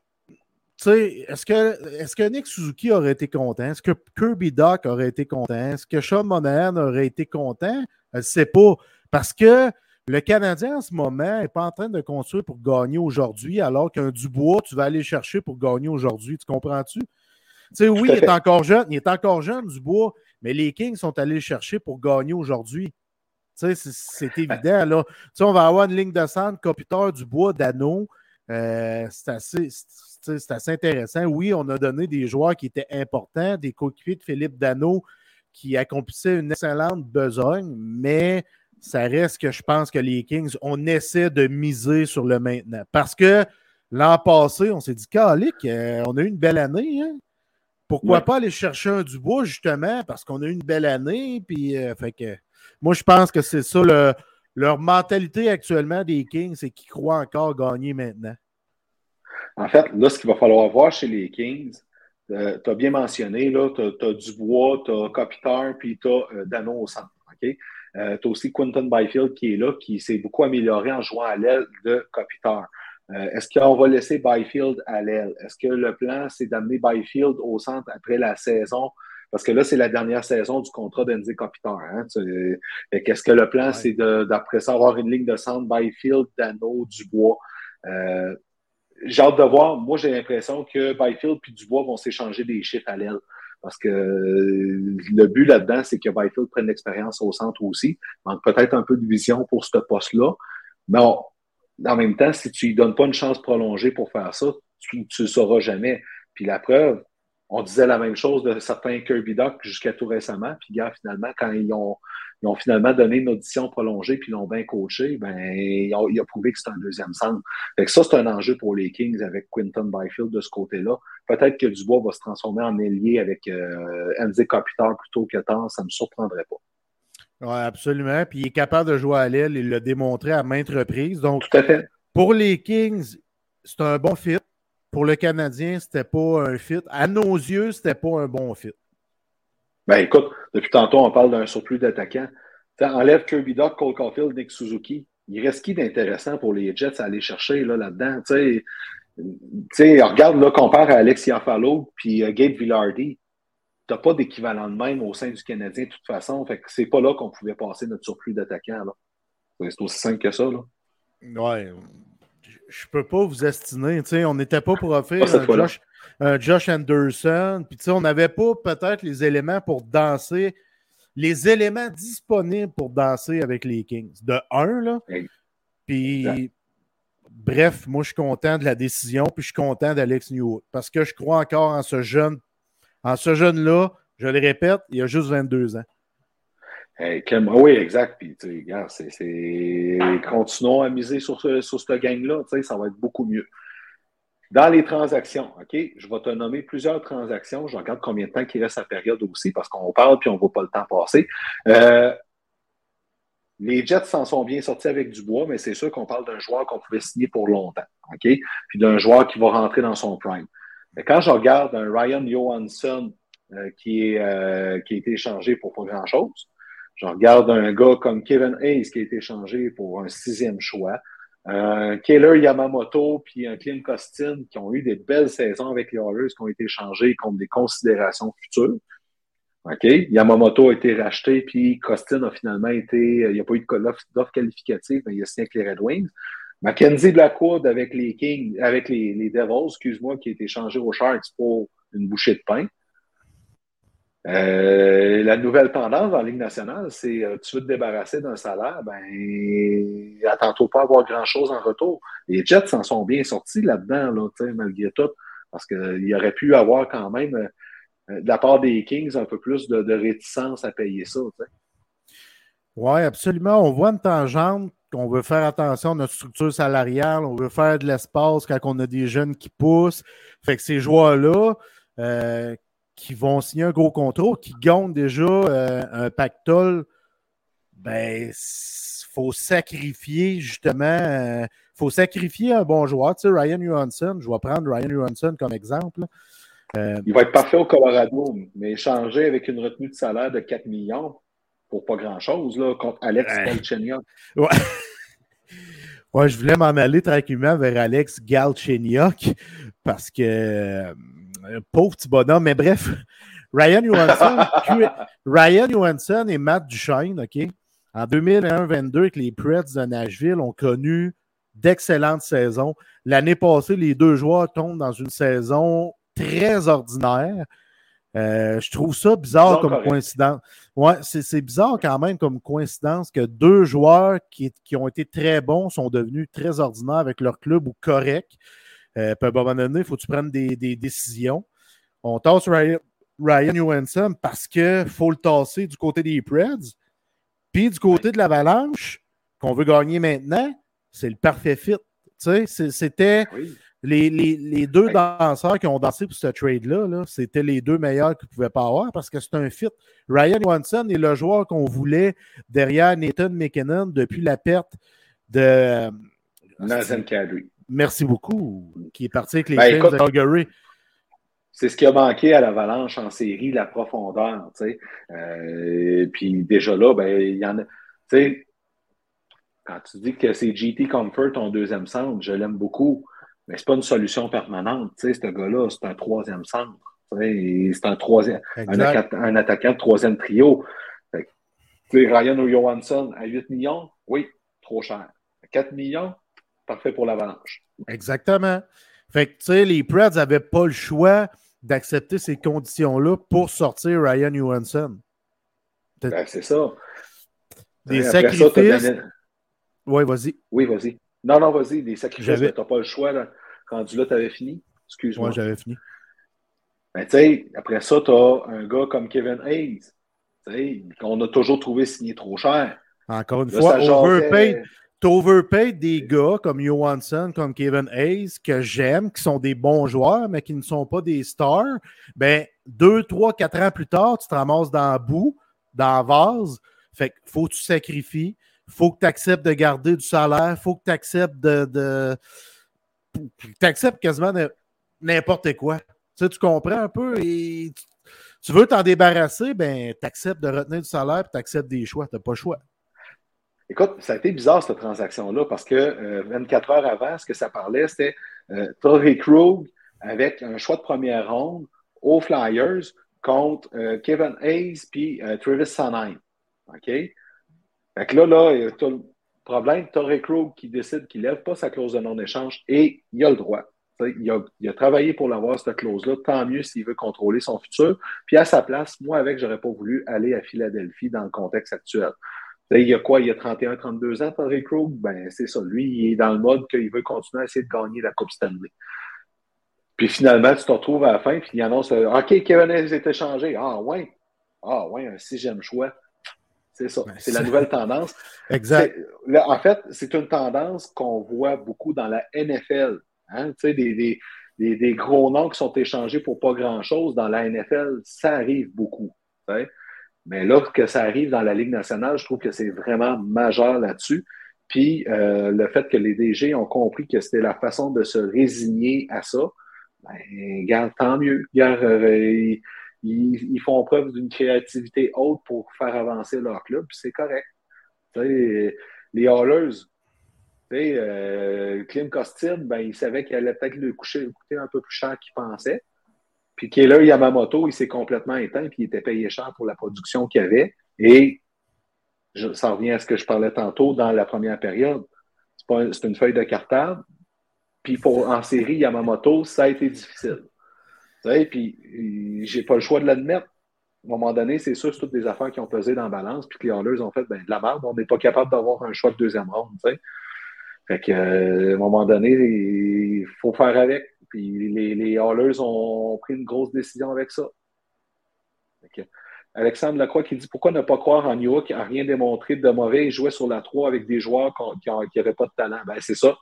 sais, est-ce que, est que Nick Suzuki aurait été content? Est-ce que Kirby Doc aurait été content? Est-ce que Sean Monahan aurait été content? Je ne sais pas. Parce que le Canadien en ce moment n'est pas en train de construire pour gagner aujourd'hui, alors qu'un Dubois, tu vas aller chercher pour gagner aujourd'hui. Tu comprends-tu? Sais, oui, il est encore jeune, il est encore jeune, Dubois, mais les Kings sont allés le chercher pour gagner aujourd'hui. C'est évident. Là. On va avoir une ligne de centre, Copiteur, Dubois, Dano. Euh, c'est assez, assez, intéressant. Oui, on a donné des joueurs qui étaient importants, des coéquipiers de Philippe Dano qui accomplissaient une excellente besogne, mais ça reste que je pense que les Kings, on essaie de miser sur le maintenant. Parce que l'an passé, on s'est dit, Calic, euh, on a eu une belle année. Hein? Pourquoi pas aller chercher un Dubois, justement, parce qu'on a eu une belle année. Puis, euh, fait que, moi, je pense que c'est ça leur mentalité actuellement des Kings, c'est qu'ils croient encore gagner maintenant. En fait, là, ce qu'il va falloir voir chez les Kings, euh, tu as bien mentionné, tu as, Dubois, tu as Kopitar, puis tu as euh, Dano au centre. Euh, tu as aussi Quinton Byfield qui est là, qui s'est beaucoup amélioré en jouant à l'aile de Kopitar. Est-ce qu'on va laisser Byfield à l'aile? Est-ce que le plan, c'est d'amener Byfield au centre après la saison? Parce que là, c'est la dernière saison du contrat d'Andy Kopitar. Hein? Qu'est-ce que le plan, c'est d'après ça avoir une ligne de centre Byfield, Dano, Dubois? j'ai hâte de voir. Moi, j'ai l'impression que Byfield et Dubois vont s'échanger des chiffres à l'aile. Parce que le but là-dedans, c'est que Byfield prenne l'expérience au centre aussi. Donc, peut-être un peu de vision pour ce poste-là. Mais en même temps, si tu lui donnes pas une chance prolongée pour faire ça, tu ne le sauras jamais. Puis la preuve, on disait la même chose de certains Kirby Duck jusqu'à tout récemment. Puis, gars, finalement, quand ils ont, ils ont finalement donné une audition prolongée puis l'ont bien coaché, ben, il a, prouvé que c'est un deuxième centre. Fait que ça, c'est un enjeu pour les Kings avec Quinton Byfield de ce côté-là. Peut-être que Dubois va se transformer en ailier avec euh, Andy Kopitar plutôt que tant, ça ne me surprendrait pas. Oui, absolument. Puis il est capable de jouer à l'aile, il l'a démontré à maintes reprises. Donc, Tout à fait. pour les Kings, c'est un bon fit. Pour le Canadien, c'était pas un fit. À nos yeux, c'était pas un bon fit. Ben écoute, depuis tantôt, on parle d'un surplus d'attaquants. Enlève Kirby Doc, Cole Caulfield, Nick Suzuki. Il reste qui d'intéressant pour les Jets à aller chercher là, là-dedans? Tu sais, regarde, là, compare à Alexia Fallo puis uh, Gabe Villardi. Tu n'as pas d'équivalent de même au sein du Canadien de toute façon. Fait que c'est pas là qu'on pouvait passer notre surplus d'attaquants. C'est aussi simple que ça. Là. Ouais. Je peux pas vous estimer. On n'était pas pour offrir un Josh, un Josh, Anderson. Puis on n'avait pas peut-être les éléments pour danser les éléments disponibles pour danser avec les Kings. De un, là. Puis, bref, moi, je suis content de la décision, puis je suis content d'Alex Newhook parce que je crois encore en ce jeune. En ce jeune-là, je le répète, il a juste 22 ans. oui, exact. Puis, tu c'est, continuons à miser sur ce, sur ce gang-là. Ça va être beaucoup mieux. Dans les transactions, OK, je vais te nommer plusieurs transactions. Je regarde combien de temps il reste à période aussi parce qu'on parle puis on ne voit pas le temps passer. Euh, les Jets s'en sont bien sortis avec du bois, mais c'est sûr qu'on parle d'un joueur qu'on pouvait signer pour longtemps, OK? Puis d'un joueur qui va rentrer dans son prime. Quand je regarde un Ryan Johansson euh, euh, qui a été échangé pour pas grand-chose, je regarde un gars comme Kevin Hayes qui a été échangé pour un sixième choix un Keller Yamamoto puis un Clint Costin qui ont eu des belles saisons avec les Oilers qui ont été changés contre des considérations futures. OK? Yamamoto a été racheté, puis Costin a finalement été. Il n'y a pas eu d'offre qualificative, mais il a signé avec les Red Wings. Mackenzie Blackwood avec les Kings, avec les, les Devils, excuse-moi, qui a été changé aux Sharks pour une bouchée de pain. Euh, la nouvelle tendance la Ligue nationale, c'est euh, tu veux te débarrasser d'un salaire, ben attends-toi pas avoir grand-chose en retour. Les Jets s'en sont bien sortis là-dedans, là, malgré tout, parce qu'il aurait pu avoir quand même, euh, de la part des Kings, un peu plus de, réticence à payer ça. Oui, absolument. On voit une tangente qu'on veut faire attention à notre structure salariale, on veut faire de l'espace quand on a des jeunes qui poussent. Fait que ces joueurs-là, qui vont signer un gros contrat, qui gagnent déjà euh, un pactole, ben, faut sacrifier justement, euh, faut sacrifier un bon joueur. Tu sais, Ryan Johansson, je vais prendre Ryan Johansson comme exemple. Euh, il va être parfait au Colorado, mais échanger avec une retenue de salaire de 4 millions pour pas grand-chose, là, contre Alex Galchenyuk. Ouais. ouais. je voulais m'en aller tranquillement vers Alex Galchenyuk parce que un pauvre petit bonhomme. Mais bref, Ryan Johansson, Ryan Johansson et Matt Duchesne, OK? En 2021-22, avec les Preds de Nashville ont connu d'excellentes saisons. L'année passée, les deux joueurs tombent dans une saison très ordinaire. Euh, je trouve ça bizarre comme coïncidence. Ouais, c'est bizarre quand même comme coïncidence que deux joueurs qui, ont été très bons sont devenus très ordinaires avec leur club ou corrects. Euh, puis à un moment donné, il faut que tu prennes des, décisions. On tasse Ryan, Ryan parce qu'il faut le tasser du côté des Preds. Puis du côté de l'Avalanche, qu'on veut gagner maintenant, c'est le parfait fit. C'était les, deux danseurs qui ont dansé pour ce trade-là, c'était les deux meilleurs qu'ils ne pouvaient pas avoir parce que c'est un fit. Ryan Johansson est le joueur qu'on voulait derrière Nathan McKinnon depuis la perte de. Euh, Nathan Kadri. Merci beaucoup. Qui est parti avec les ben, de Calgary. C'est ce qui a manqué à l'Avalanche en série, la profondeur. Euh, puis déjà là, ben, il y en a. Quand tu dis que c'est GT Comfort ton deuxième centre, je l'aime beaucoup, mais c'est pas une solution permanente. ce gars-là, c'est un troisième centre. C'est un troisième, un, attaquant de troisième trio. Ryan ou Johansson à 8 millions, oui, trop cher. 4 millions, parfait pour l'avalanche. Exactement. Fait que, tu sais, les Preds n'avaient pas le choix d'accepter ces conditions-là pour sortir Ryan Johansson. Ben, c'est ça. Des sacrifices. Oui, vas-y. Oui, vas-y. Non, non, vas-y, des sacrifices, tu n'as pas le choix. Là. Rendu là, tu avais fini? Excuse-moi. Oui, j'avais fini. Ben, tu sais, après ça, tu as un gars comme Kevin Hayes, qu'on a toujours trouvé signé trop cher. Encore une fois, overpaid. Tu overpaid des gars comme Johansson, comme Kevin Hayes, que j'aime, qui sont des bons joueurs, mais qui ne sont pas des stars. Ben, deux, trois, quatre ans plus tard, tu te ramasses dans le bout, dans la vase. Fait qu'il faut que tu sacrifies faut que tu acceptes de garder du salaire, faut que tu acceptes de. Tu acceptes quasiment n'importe quoi. Tu, comprends un peu et tu, veux t'en débarrasser, ben tu acceptes de retenir du salaire et tu acceptes des choix. Tu n'as pas le choix. Écoute, ça a été bizarre cette transaction-là parce que 24 euh, heures avant, ce que ça parlait, c'était euh, Torrey Krug avec un choix de première ronde aux Flyers contre euh, Kevin Hayes puis Travis Sanheim. OK? Fait que là, là, il y a tout le problème. Torrey Krug qui décide qu'il ne lève pas sa clause de non-échange et il a le droit. Il a, il a, travaillé pour l'avoir, cette clause-là. Tant mieux s'il veut contrôler son futur. Puis à sa place, moi, avec, j'aurais pas voulu aller à Philadelphie dans le contexte actuel. il y a quoi? Il y a 31, 32 ans, Torrey Krug? Ben, c'est ça. Lui, il est dans le mode qu'il veut continuer à essayer de gagner la Coupe Stanley. Puis finalement, tu te retrouves à la fin, puis il annonce OK, Kevin Hayes est échangé. Ah, ouais. Ah, ouais, un sixième choix. C'est ça. c'est la nouvelle tendance. Exact. en fait, c'est une tendance qu'on voit beaucoup dans la NFL. Hein? Tu sais, des, des, des, gros noms qui sont échangés pour pas grand-chose dans la NFL, ça arrive beaucoup. Mais là, que ça arrive dans la Ligue nationale, je trouve que c'est vraiment majeur là-dessus. Puis euh, le fait que les DG ont compris que c'était la façon de se résigner à ça, ben, garde, tant mieux. Garde, euh, ils, font preuve d'une créativité haute pour faire avancer leur club, c'est correct. les Hallers, euh, Klim Costin, ben, il savait qu'il allait peut-être le coucher, coûter un peu plus cher qu'il pensait. Puis Keller Yamamoto, il s'est complètement éteint, puis il était payé cher pour la production qu'il avait. Et ça revient à ce que je parlais tantôt dans la première période. C'est une feuille de cartable. Puis pour, en série, Yamamoto, ça a été difficile puis j'ai pas le choix de l'admettre. À un moment donné, c'est sûr, c'est toutes des affaires qui ont pesé dans la balance, puis que les Hallers ont fait ben, de la merde, on n'est pas capable d'avoir un choix de deuxième ronde. Fait que, euh, à un moment donné, il faut faire avec. Puis les, Hallers ont pris une grosse décision avec ça. Alexandre Lacroix qui dit pourquoi ne pas croire en York qui n'a rien démontré de mauvais et jouait sur la 3 avec des joueurs qui n'avaient pas de talent? Ben, c'est ça.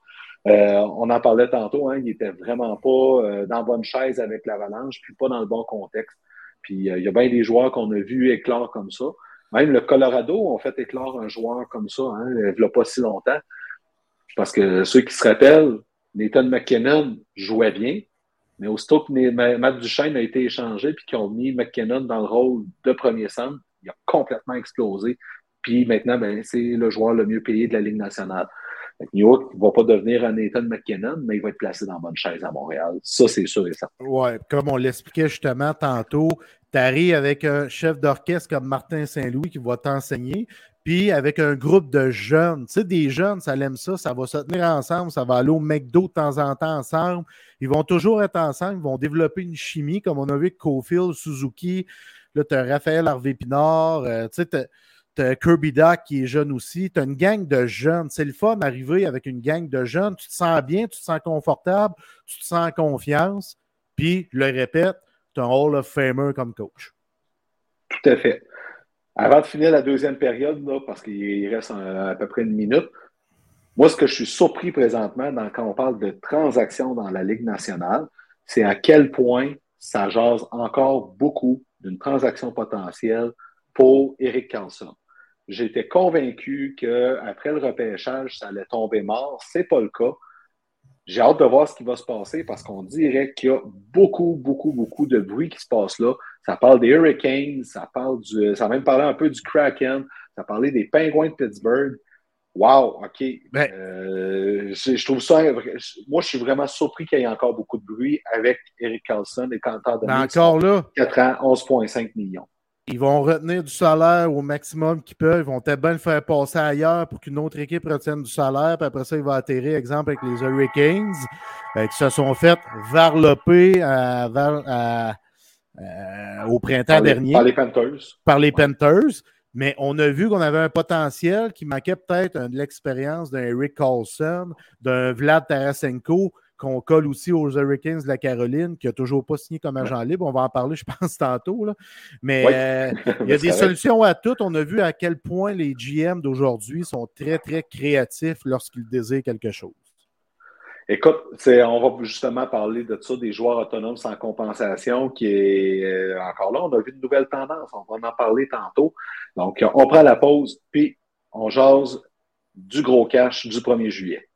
Euh, on en parlait tantôt, hein, il était vraiment pas euh, dans bonne chaise avec l'Avalanche, puis pas dans le bon contexte. Puis euh, il y a bien des joueurs qu'on a vus éclore comme ça. Même le Colorado ont fait éclore un joueur comme ça, hein, il n'y a pas si longtemps. Parce que ceux qui se rappellent, Nathan McKinnon jouait bien, mais aussitôt que Matt Duchesne a été échangé puis qu'ils ont mis McKinnon dans le rôle de premier centre, il a complètement explosé. Puis maintenant, ben, c'est le joueur le mieux payé de la Ligue nationale. New York ne va pas devenir un Nathan McKinnon, mais il va être placé dans bonne chaise à Montréal. Ça, c'est sûr et certain. Oui, comme on l'expliquait justement tantôt, tu arrives avec un chef d'orchestre comme Martin Saint-Louis qui va t'enseigner, puis avec un groupe de jeunes. Tu sais, des jeunes, ça l'aime ça, ça va se tenir ensemble, ça va aller au McDo de temps en temps ensemble. Ils vont toujours être ensemble, ils vont développer une chimie, comme on a vu avec Cofield, Suzuki. Là, tu as Raphaël Harvey-Pinard, euh, tu sais, tu as Kirby Doc qui est jeune aussi. Tu as une gang de jeunes. C'est le fun d'arriver avec une gang de jeunes. Tu te sens bien, tu te sens confortable, tu te sens en confiance. Puis, je le répète, tu as un Hall of Famer comme coach. Tout à fait. Avant de finir la deuxième période, parce qu'il reste à peu près une minute, moi, ce que je suis surpris présentement quand on parle de transactions dans la Ligue nationale, c'est à quel point ça jase encore beaucoup d'une transaction potentielle pour Eric Carlson. J'étais convaincu qu'après le repêchage, ça allait tomber mort. Ce n'est pas le cas. J'ai hâte de voir ce qui va se passer parce qu'on dirait qu'il y a beaucoup, beaucoup, beaucoup de bruit qui se passe là. Ça parle des Hurricanes, ça parle du. Ça a même parlé un peu du Kraken, ça parlait des Penguins de Pittsburgh. Wow, OK. Ben euh, je, trouve ça. Moi, je suis vraiment surpris qu'il y ait encore beaucoup de bruit avec Eric Carlson et Quentin de Encore là. 4 ans, 11,5 millions. Ils vont retenir du salaire au maximum qu'ils peuvent. Ils vont peut-être bien le faire passer ailleurs pour qu'une autre équipe retienne du salaire. Puis après ça, il va atterrir, exemple, avec les Hurricanes, euh, qui se sont fait varloper euh, au printemps dernier. Par les Panthers. Par les Panthers. Mais on a vu qu'on avait un potentiel qui manquait peut-être de l'expérience d'un Eric Carlson, d'un Vlad Tarasenko, qu'on colle aussi aux Hurricanes de la Caroline, qui n'a toujours pas signé comme agent libre. On va en parler, je pense, tantôt. Mais euh, il y a des solutions à tout. On a vu à quel point les GM d'aujourd'hui sont très, très créatifs lorsqu'ils désirent quelque chose. Écoute, on va justement parler de ça, des joueurs autonomes sans compensation, qui est euh, encore là, on a vu une nouvelle tendance. On va en parler tantôt. Donc, on prend la pause, puis on jase du gros cash du 1er juillet.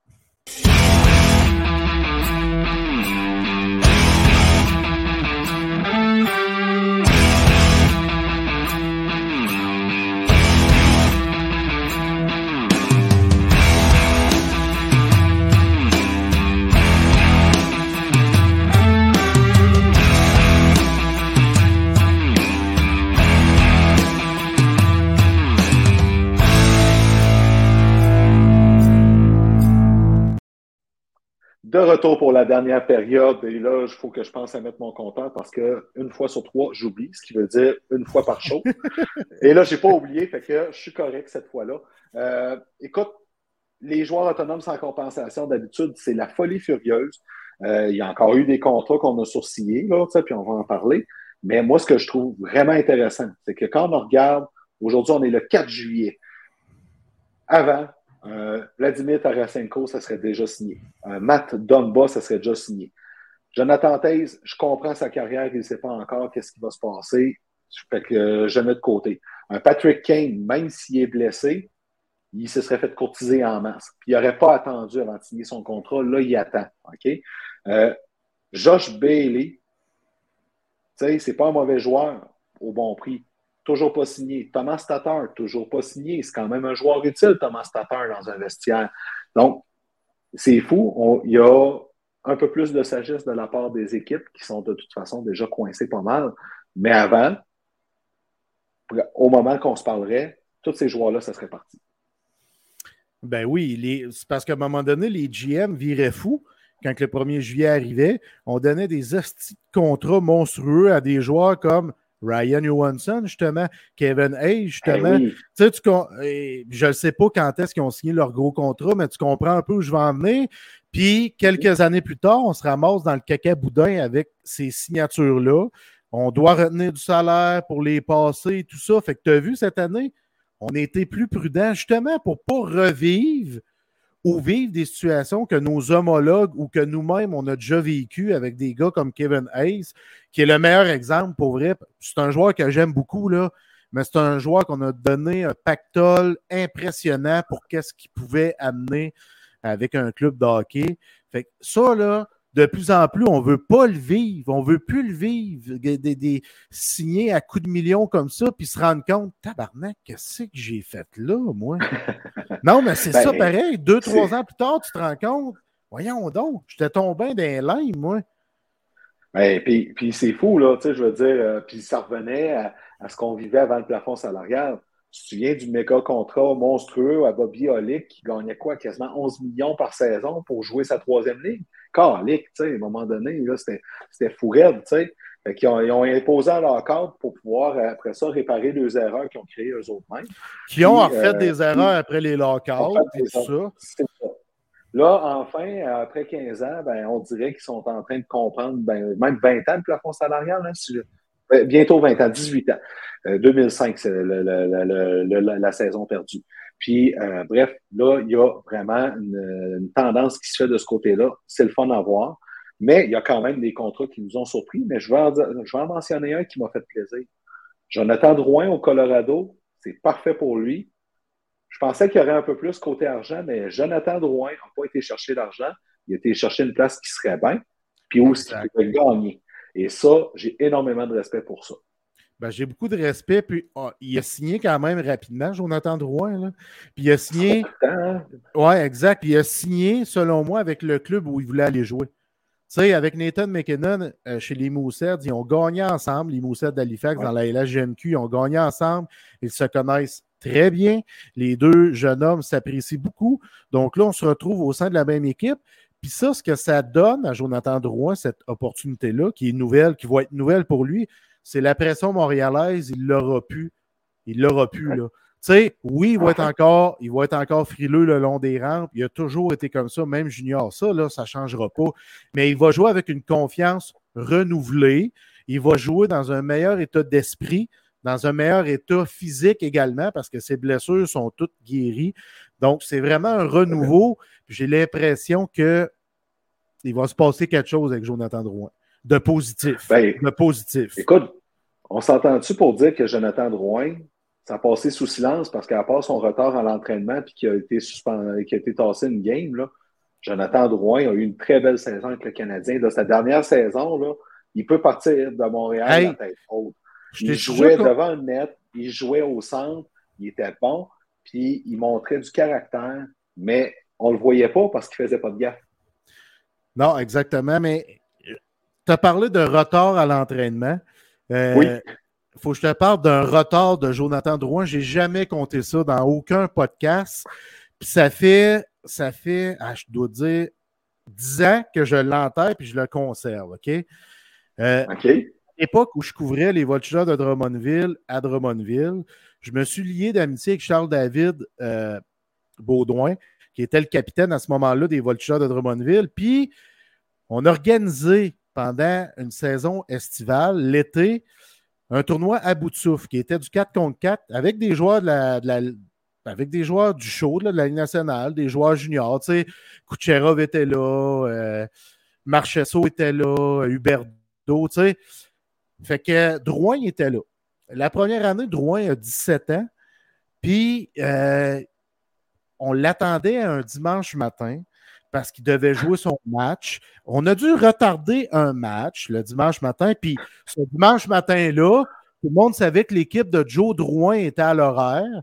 De retour pour la dernière période, et là, il faut que je pense à mettre mon compteur parce qu'une fois sur trois, j'oublie, ce qui veut dire une fois par show. et là, je n'ai pas oublié, fait que je suis correct cette fois-là. Euh, écoute, les joueurs autonomes sans compensation, d'habitude, c'est la folie furieuse. Euh, il y a encore eu des contrats qu'on a sourcillés, là, puis on va en parler. Mais moi, ce que je trouve vraiment intéressant, c'est que quand on regarde, aujourd'hui, on est le 4 juillet. Avant, euh, Vladimir Tarasenko, ça serait déjà signé. Euh, Matt Dunba, ça serait déjà signé. Jonathan Taze, je comprends sa carrière, il ne sait pas encore qu'est-ce qui va se passer. Fait que euh, je mets de côté. Patrick Kane, même s'il est blessé, il se serait fait courtiser en masse. Puis il n'aurait pas attendu avant de signer son contrat. Là, il attend. Josh Bailey, tu sais, c'est pas un mauvais joueur au bon prix toujours pas signé. Thomas Tatar, toujours pas signé. C'est quand même un joueur utile, Thomas Tatar, dans un vestiaire. Donc, c'est fou. il y a un peu plus de sagesse de la part des équipes qui sont de toute façon déjà coincées pas mal. Mais avant, au moment qu'on se parlerait, tous ces joueurs-là, ça serait parti. Ben oui, c'est parce qu'à un moment donné, les GM viraient fous quand le 1er juillet arrivait. On donnait des contrats monstrueux à des joueurs comme Ryan Johansson, justement, Kevin Hayes, justement. Ben tu sais, je ne sais pas quand est-ce qu'ils ont signé leur gros contrat, mais tu comprends un peu où je vais en venir. Puis, quelques années plus tard, on se ramasse dans le caca boudin avec ces signatures-là. On doit retenir du salaire pour les passer et tout ça. Fait que tu as vu cette année, on été plus prudent justement pour ne pas revivre ou vivre des situations que nos homologues ou que nous-mêmes, on a déjà vécu avec des gars comme Kevin Hayes, qui est le meilleur exemple pour vrai. C'est un joueur que j'aime beaucoup, mais c'est un joueur qu'on a donné un pactole impressionnant pour qu'est-ce qu'il pouvait amener avec un club de hockey. Fait ça, là, de plus en plus, on ne veut pas le vivre, on ne veut plus le vivre, des, signer à coups de millions comme ça, puis se rendre compte, tabarnak, qu'est-ce que j'ai fait là, moi? non, mais c'est ça ben, pareil. Deux, trois ans plus tard, tu te rends compte, voyons donc, j'étais tombé dans les limes, moi. Ben, puis, puis c'est fou, là, tu sais, je veux dire, euh, puis ça revenait à, ce qu'on vivait avant le plafond salarial. Tu te souviens du méga contrat monstrueux à Bobby Olick qui gagnait quoi? Quasiment 11 millions par saison pour jouer sa troisième ligue? Carlick, tu sais, à un moment donné, c'était fou raide, tu sais. Ils ont, ils ont, imposé leur cadre pour pouvoir, après ça, réparer les erreurs qu'ils ont créées eux autres mêmes. Qui ont en fait euh, des erreurs après les lockouts, et ça. ça. Là, enfin, après 15 ans, ben, on dirait qu'ils sont en train de comprendre, ben, même 20 ans de plafond salarial, hein, si ben, bientôt 20 ans, 18 ans. 2005, euh, c'est la saison perdue. Puis, euh, bref, là, il y a vraiment une, tendance qui se fait de ce côté-là. C'est le fun à voir. Mais il y a quand même des contrats qui nous ont surpris. Mais je vais en, je vais en mentionner un qui m'a fait plaisir. Jonathan Drouin au Colorado, c'est parfait pour lui. Je pensais qu'il y aurait un peu plus côté argent, mais Jonathan Drouin n'a pas été chercher l'argent. Il a été chercher une place qui serait bien, puis aussi qui gagner? Et ça, j'ai énormément de respect pour ça. Ben, j'ai beaucoup de respect. Puis oh, il a signé quand même rapidement, Jonathan Drouin. Là. Puis il a signé. Oui, exact. Puis il a signé, selon moi, avec le club où il voulait aller jouer. Tu sais, avec Nathan McKinnon euh, chez les Moussets, ils ont gagné ensemble, les Moussets d'Halifax dans la LHGMQ, ils ont gagné ensemble. Ils se connaissent très bien. Les deux jeunes hommes s'apprécient beaucoup. Donc là, on se retrouve au sein de la même équipe. Puis ça, ce que ça donne à Jonathan Drouin, cette opportunité-là, qui est nouvelle, qui va être nouvelle pour lui, c'est la pression montréalaise, il l'aura pu. Il l'aura pu, là. Tu sais, oui, il va, être encore, il va être encore frileux le long des rampes. Il a toujours été comme ça, même junior. Ça, là, ça ne changera pas. Mais il va jouer avec une confiance renouvelée. Il va jouer dans un meilleur état d'esprit dans un meilleur état physique également parce que ses blessures sont toutes guéries. Donc, c'est vraiment un renouveau. J'ai l'impression que il va se passer quelque chose avec Jonathan Drouin. De positif. Ben, de positif. Écoute, on s'entend-tu pour dire que Jonathan Drouin, ça a passé sous silence parce qu'à part son retard à l'entraînement et qu'il a été suspendu, qui a été tassé une game, là, Jonathan Drouin a eu une très belle saison avec le Canadien. Dans sa dernière saison, là, il peut partir de Montréal à la tête haute il jouait devant le net, il jouait au centre, il était bon, puis il montrait du caractère, mais on ne le voyait pas parce qu'il ne faisait pas de gaffe. Non, exactement, mais tu as parlé de retard à l'entraînement. Euh, oui. Il faut que je te parle d'un retard de Jonathan Drouin. Je n'ai jamais compté ça dans aucun podcast. Puis ça fait, ça fait, ah, je dois dire, 10 ans que je l'enterre puis je le conserve. OK? Euh, OK l'époque où je couvrais les Voltigeurs de Drummondville à Drummondville, je me suis lié d'amitié avec Charles-David euh, Baudouin, qui était le capitaine à ce moment-là des Voltigeurs de Drummondville. Puis, on a organisé pendant une saison estivale, l'été, un tournoi à bout de souffle qui était du 4 contre 4 avec des joueurs de la, avec des joueurs du show de la Ligue nationale, des joueurs juniors. Tu sais, Kucherov était là, euh, Marchesso était là, Huberto, tu sais. Fait que Drouin était là. La première année, Drouin a 17 ans. Puis, euh, on l'attendait un dimanche matin parce qu'il devait jouer son match. On a dû retarder un match le dimanche matin. Puis, ce dimanche matin-là, tout le monde savait que l'équipe de Joe Drouin était à l'horaire.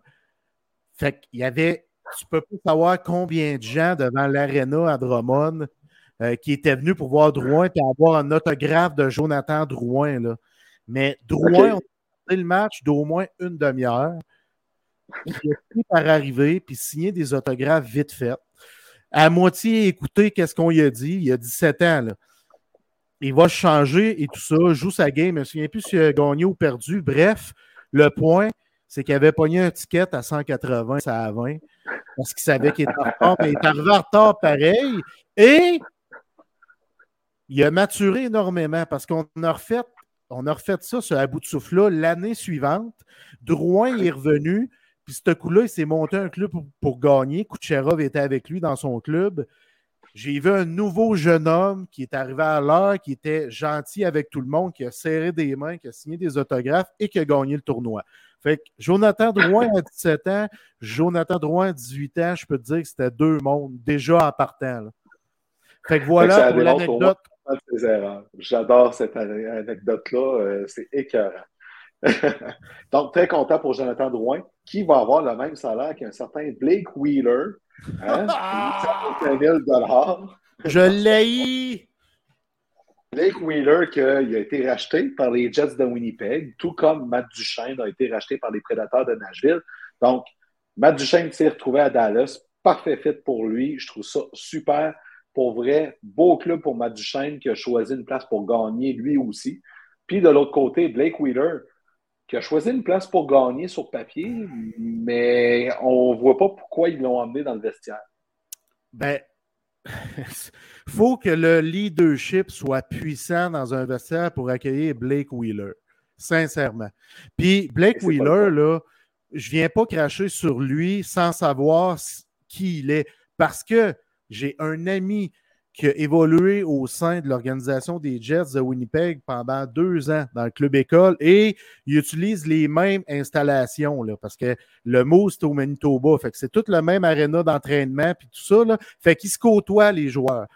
Fait qu'il y avait, tu peux pas savoir combien de gens devant l'aréna à Drummond euh, qui était venu pour voir Drouin et avoir un autographe de Jonathan Drouin. Là. Mais Drouin, on a fait le match d'au moins une demi-heure. Il a fini par arriver puis signer des autographes vite fait. À moitié écouter qu'est-ce qu'on lui a dit. Il a 17 ans. Il va changer et tout ça, joue sa game. Je me souviens plus s'il a gagné ou perdu. Bref, le point, c'est qu'il avait pogné un ticket à 180, ça à 20, parce qu'il savait qu'il était en retard, mais il est arrivé en retard pareil. Et il a maturé énormément parce qu'on a refait, on a refait ça sur à bout de souffle-là l'année suivante. Drouin est revenu, puis ce coup-là, il s'est monté un club pour, gagner. Kucherov était avec lui dans son club. J'ai vu un nouveau jeune homme qui est arrivé à l'heure, qui était gentil avec tout le monde, qui a serré des mains, qui a signé des autographes et qui a gagné le tournoi. Fait que Jonathan Drouin à 17 ans, Jonathan Drouin à 18 ans, je peux te dire que c'était deux mondes déjà en partant. Fait que voilà pour l'anecdote. J'adore cette anecdote-là. Euh, c'est écœurant. Donc, très content pour Jonathan Drouin, qui va avoir le même salaire qu'un certain Blake Wheeler. Hein? 000 Je l'ai Blake Wheeler, qui a été racheté par les Jets de Winnipeg, tout comme Matt Duchesne a été racheté par les Prédateurs de Nashville. Donc, Matt Duchesne s'est retrouvé à Dallas. Parfait fit pour lui. Je trouve ça super. Pour vrai, beau club pour Matt Duchesne qui a choisi une place pour gagner lui aussi. Puis de l'autre côté, Blake Wheeler qui a choisi une place pour gagner sur papier, mais on ne voit pas pourquoi ils l'ont emmené dans le vestiaire. Ben, faut que le leadership soit puissant dans un vestiaire pour accueillir Blake Wheeler. Sincèrement. Puis Blake Wheeler, là, je viens pas cracher sur lui sans savoir qui il est. Parce que j'ai un ami qui a évolué au sein de l'organisation des Jets de Winnipeg pendant deux ans dans le club école et il utilise les mêmes installations là, parce que le mot c'est au Manitoba. Fait que c'est tout le même aréna d'entraînement puis tout ça. Là, fait qu'il se côtoie les joueurs.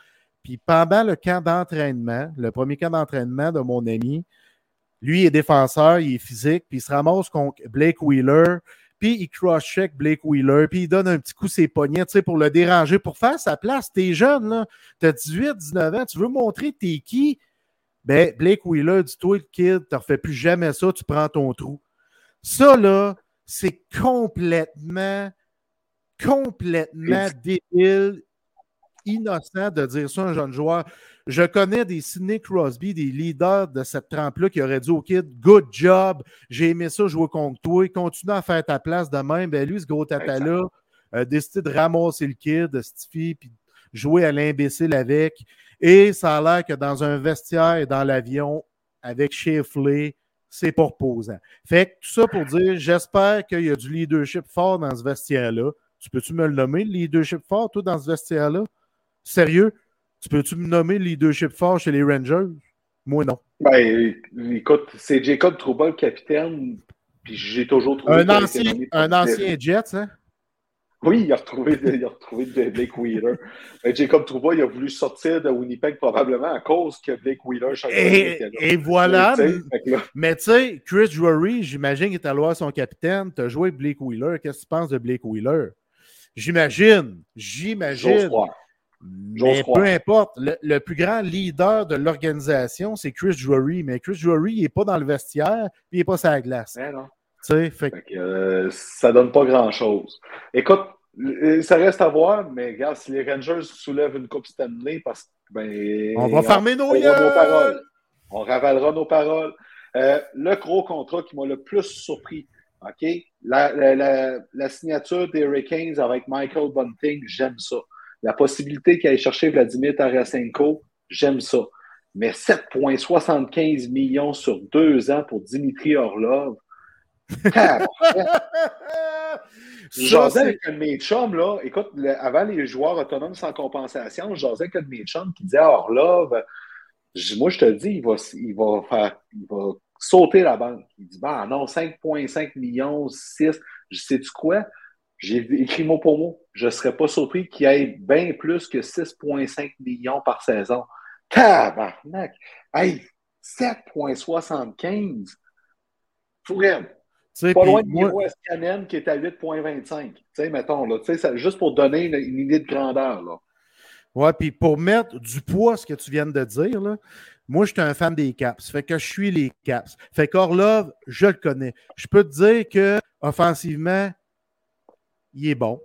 Puis pendant le camp d'entraînement, le premier camp d'entraînement de mon ami, lui est défenseur, il est physique, puis il se ramasse contre Blake Wheeler, puis il cross-check Blake Wheeler, puis il donne un petit coup ses poignets, tu sais, pour le déranger, pour faire sa place. T'es jeune, là, t'as 18, 19 ans, tu veux montrer t'es qui? Ben, Blake Wheeler, dis-toi, le kid, tu refais plus jamais ça, tu prends ton trou. Ça, là, c'est complètement, complètement débile, innocent de dire ça à un jeune joueur. Je connais des Sidney Crosby, des leaders de cette trempe-là qui auraient dit au kid Good job, j'ai aimé ça jouer contre toi, continue à faire ta place de même. Ben lui, ce gros tata-là, a décidé de ramasser le kid, de Stiffy, puis jouer à l'imbécile avec. Et ça a l'air que dans un vestiaire et dans l'avion, avec Shifley, c'est pas reposant. Fait que tout ça pour dire, j'espère qu'il y a du leadership fort dans ce vestiaire-là. Tu peux-tu me le nommer, le leadership fort, toi, dans ce vestiaire-là? Sérieux? Tu peux-tu me nommer le leadership fort chez les Rangers? Moi, non. Ben, écoute, c'est Jacob Trouba, le capitaine, puis j'ai toujours trouvé. Un ancien, un ancien Jets, hein? Oui, il a retrouvé, il a retrouvé Blake Wheeler. Ben, Jacob Trouba, il a voulu sortir de Winnipeg probablement à cause que Blake Wheeler Et, et voilà. mais tu sais, Chris Drury, j'imagine qu'il est allé voir son capitaine. Tu as joué Blake Wheeler. Qu'est-ce que tu penses de Blake Wheeler? J'imagine. J'imagine. Mais peu importe, le, plus grand leader de l'organisation, c'est Chris Drury. Mais Chris Drury, il n'est pas dans le vestiaire, puis il n'est pas sur la glace. Ben non. Fait... Euh, ça donne pas grand-chose. Écoute, euh, ça reste à voir, mais regarde, si les Rangers soulèvent une Coupe Stanley, parce que. Ben, on va fermer nos, nos paroles. On ravalera nos paroles. Euh, le gros contrat qui m'a le plus surpris, OK? La, la, la signature des Hurricanes avec Michael Bunting, j'aime ça. La possibilité qu'il aille chercher Vladimir Tarasenko, j'aime ça. Mais 7,75 millions sur deux ans pour Dimitri Orlov. J'osais avec un de mes chums, là. Écoute, avant les joueurs autonomes sans compensation, j'osais avec un de mes chums qui disait Orlov, moi je te dis, il va, il va faire, il va sauter la banque. Il dit, bah non, 5,5 millions, 6. Je sais-tu quoi? J'ai écrit mot pour mot. Je ne serais pas surpris qu'il y ait bien plus que 6,5 millions par saison. Tabarnak! Hey, 7,75! Fourette! Pas loin de Miro Escanen qui est à 8,25. Tu sais, mettons, là, ça, juste pour donner une, idée de grandeur. Là. Ouais, puis pour mettre du poids, ce que tu viens de dire, là, moi, je suis un fan des Caps. Fait que je suis les Caps. Fait qu'Orlov, je le connais. Je peux te dire que offensivement, il est bon.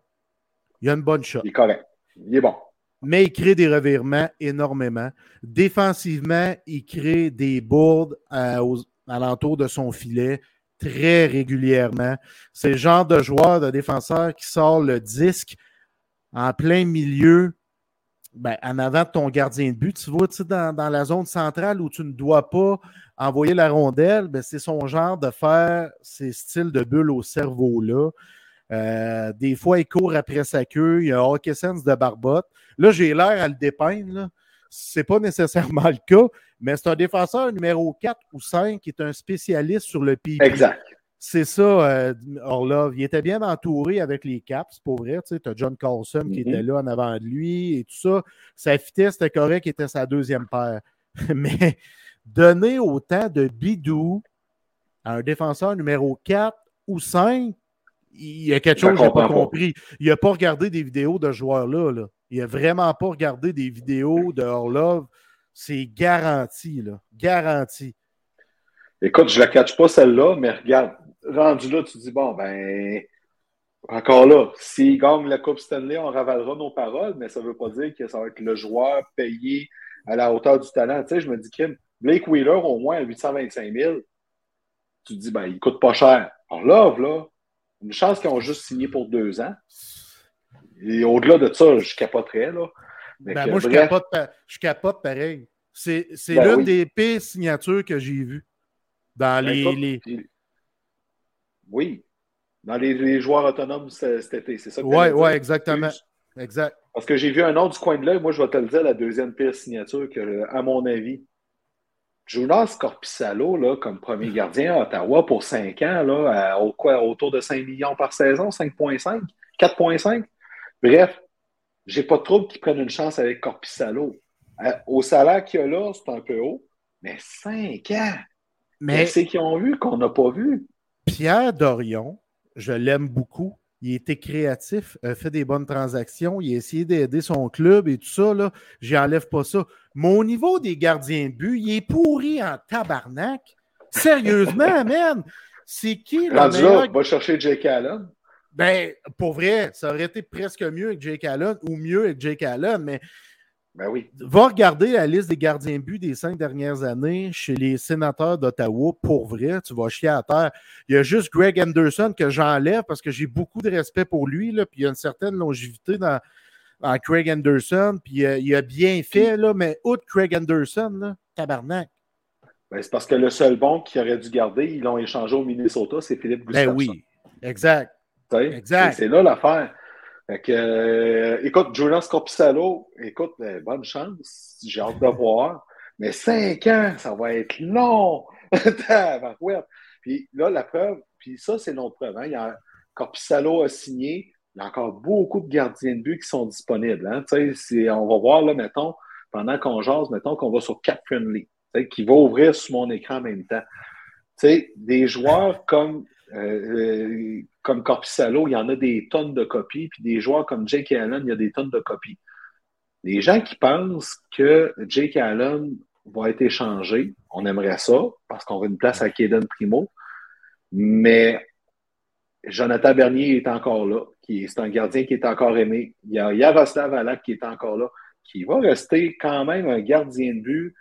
Il a une bonne shot. Il est correct. Il est bon. Mais il crée des revirements énormément. Défensivement, il crée des bourdes à, euh, aux, alentour de son filet très régulièrement. C'est le genre de joueur, de défenseur qui sort le disque en plein milieu, ben, en avant de ton gardien de but. Tu vois, tu dans, dans, la zone centrale où tu ne dois pas envoyer la rondelle, ben, c'est son genre de faire ces styles de bulles au cerveau-là. Euh, des fois, il court après sa queue. Il y a hockey sense de barbotte. Là, j'ai l'air à le dépeindre. Ce n'est pas nécessairement le cas, mais c'est un défenseur numéro 4 ou 5 qui est un spécialiste sur le pied. Exact. C'est ça, euh, Orlov. Il était bien entouré avec les Caps, pour vrai. Tu as John Carlson qui était mm-hmm. là en avant de lui et tout ça. Sa vitesse était correcte, était sa deuxième paire. Mais donner autant de bidou à un défenseur numéro 4 ou 5, il y a quelque chose que je n'ai pas compris. Il n'a pas regardé des vidéos de joueurs-là. Là. Il n'a vraiment pas regardé des vidéos de Orlov. C'est garanti, là. Garanti. Écoute, je ne la catch pas celle-là, mais regarde, rendu là, tu dis, bon, ben, encore là, s'il gagne la Coupe Stanley, on ravalera nos paroles, mais ça ne veut pas dire que ça va être le joueur payé à la hauteur du talent. Tu sais, je me dis, Kim, Blake Wheeler, au moins à 825 000, tu te dis, ben, il ne coûte pas cher. Là, là, une chance qu'ils ont juste signé pour deux ans. Et au-delà de ça, je capoterais, là. Ben, moi, je, capote, je capote pareil. C'est ben l'une des pires signatures que j'ai vues dans ben, les, Oui, dans les, joueurs autonomes cet été. C'est ça que Oui, ouais, exactement. Exact. Parce que j'ai vu un autre du coin de l'œil. Moi, je vais te le dire, la deuxième pire signature, que, à mon avis, Jonas Corpissalo, là, comme premier gardien à Ottawa pour 5 ans, là, au, quoi, autour de 5 millions par saison, 5,5, 4,5. Bref, j'ai pas de trouble qu'ils prennent une chance avec Corpissalo. au salaire qu'il y a là, c'est un peu haut, mais 5 ans. Mais c'est qu'ils ont vu qu'on n'a pas vu? Pierre Dorion, je l'aime beaucoup. Il était créatif, a fait des bonnes transactions, il a essayé d'aider son club et tout ça. Là, j'enlève pas ça. Mais au niveau des gardiens de but, il est pourri en tabarnak. Sérieusement, man. C'est qui le Rendu meilleur... va chercher Jake Allen. Ben, pour vrai, ça aurait été presque mieux avec Jake Allen ou mieux avec Jake Allen, mais ben oui. Va regarder la liste des gardiens de but des cinq dernières années chez les sénateurs d'Ottawa. Pour vrai, tu vas chier à terre. Il y a juste Greg Anderson que j'enlève parce que j'ai beaucoup de respect pour lui. Là, puis il y a une certaine longévité dans, Craig Anderson. Puis euh, il a bien fait, là, mais outre Craig Anderson, là, tabarnak. Ben, c'est parce que le seul bon qui aurait dû garder, ils l'ont échangé au Minnesota, c'est Philippe Gustafsson. Ben oui, exact. exact. C'est là l'affaire. Euh, écoute, Jonas Corpissalo, écoute, euh, bonne chance. J'ai hâte de voir. Mais cinq ans, ça va être long. puis là, la preuve, puis ça, c'est notre preuve. Hein. Il y a, Corpissalo a signé. Il y a encore beaucoup de gardiens de but qui sont disponibles. Hein. On va voir, là, mettons, pendant qu'on jase, mettons qu'on va sur Cap Friendly, qui va ouvrir sur mon écran en même temps. des joueurs comme euh, euh, comme Corpissalo, il y en a des tonnes de copies, puis des joueurs comme Jake Allen, il y a des tonnes de copies. Les gens qui pensent que Jake Allen va être échangé, on aimerait ça, parce qu'on veut une place à Kaden Primo, mais Jonathan Bernier est encore là, c'est un gardien qui est encore aimé. Il y a Yaroslav Alak qui est encore là, qui va rester quand même un gardien de but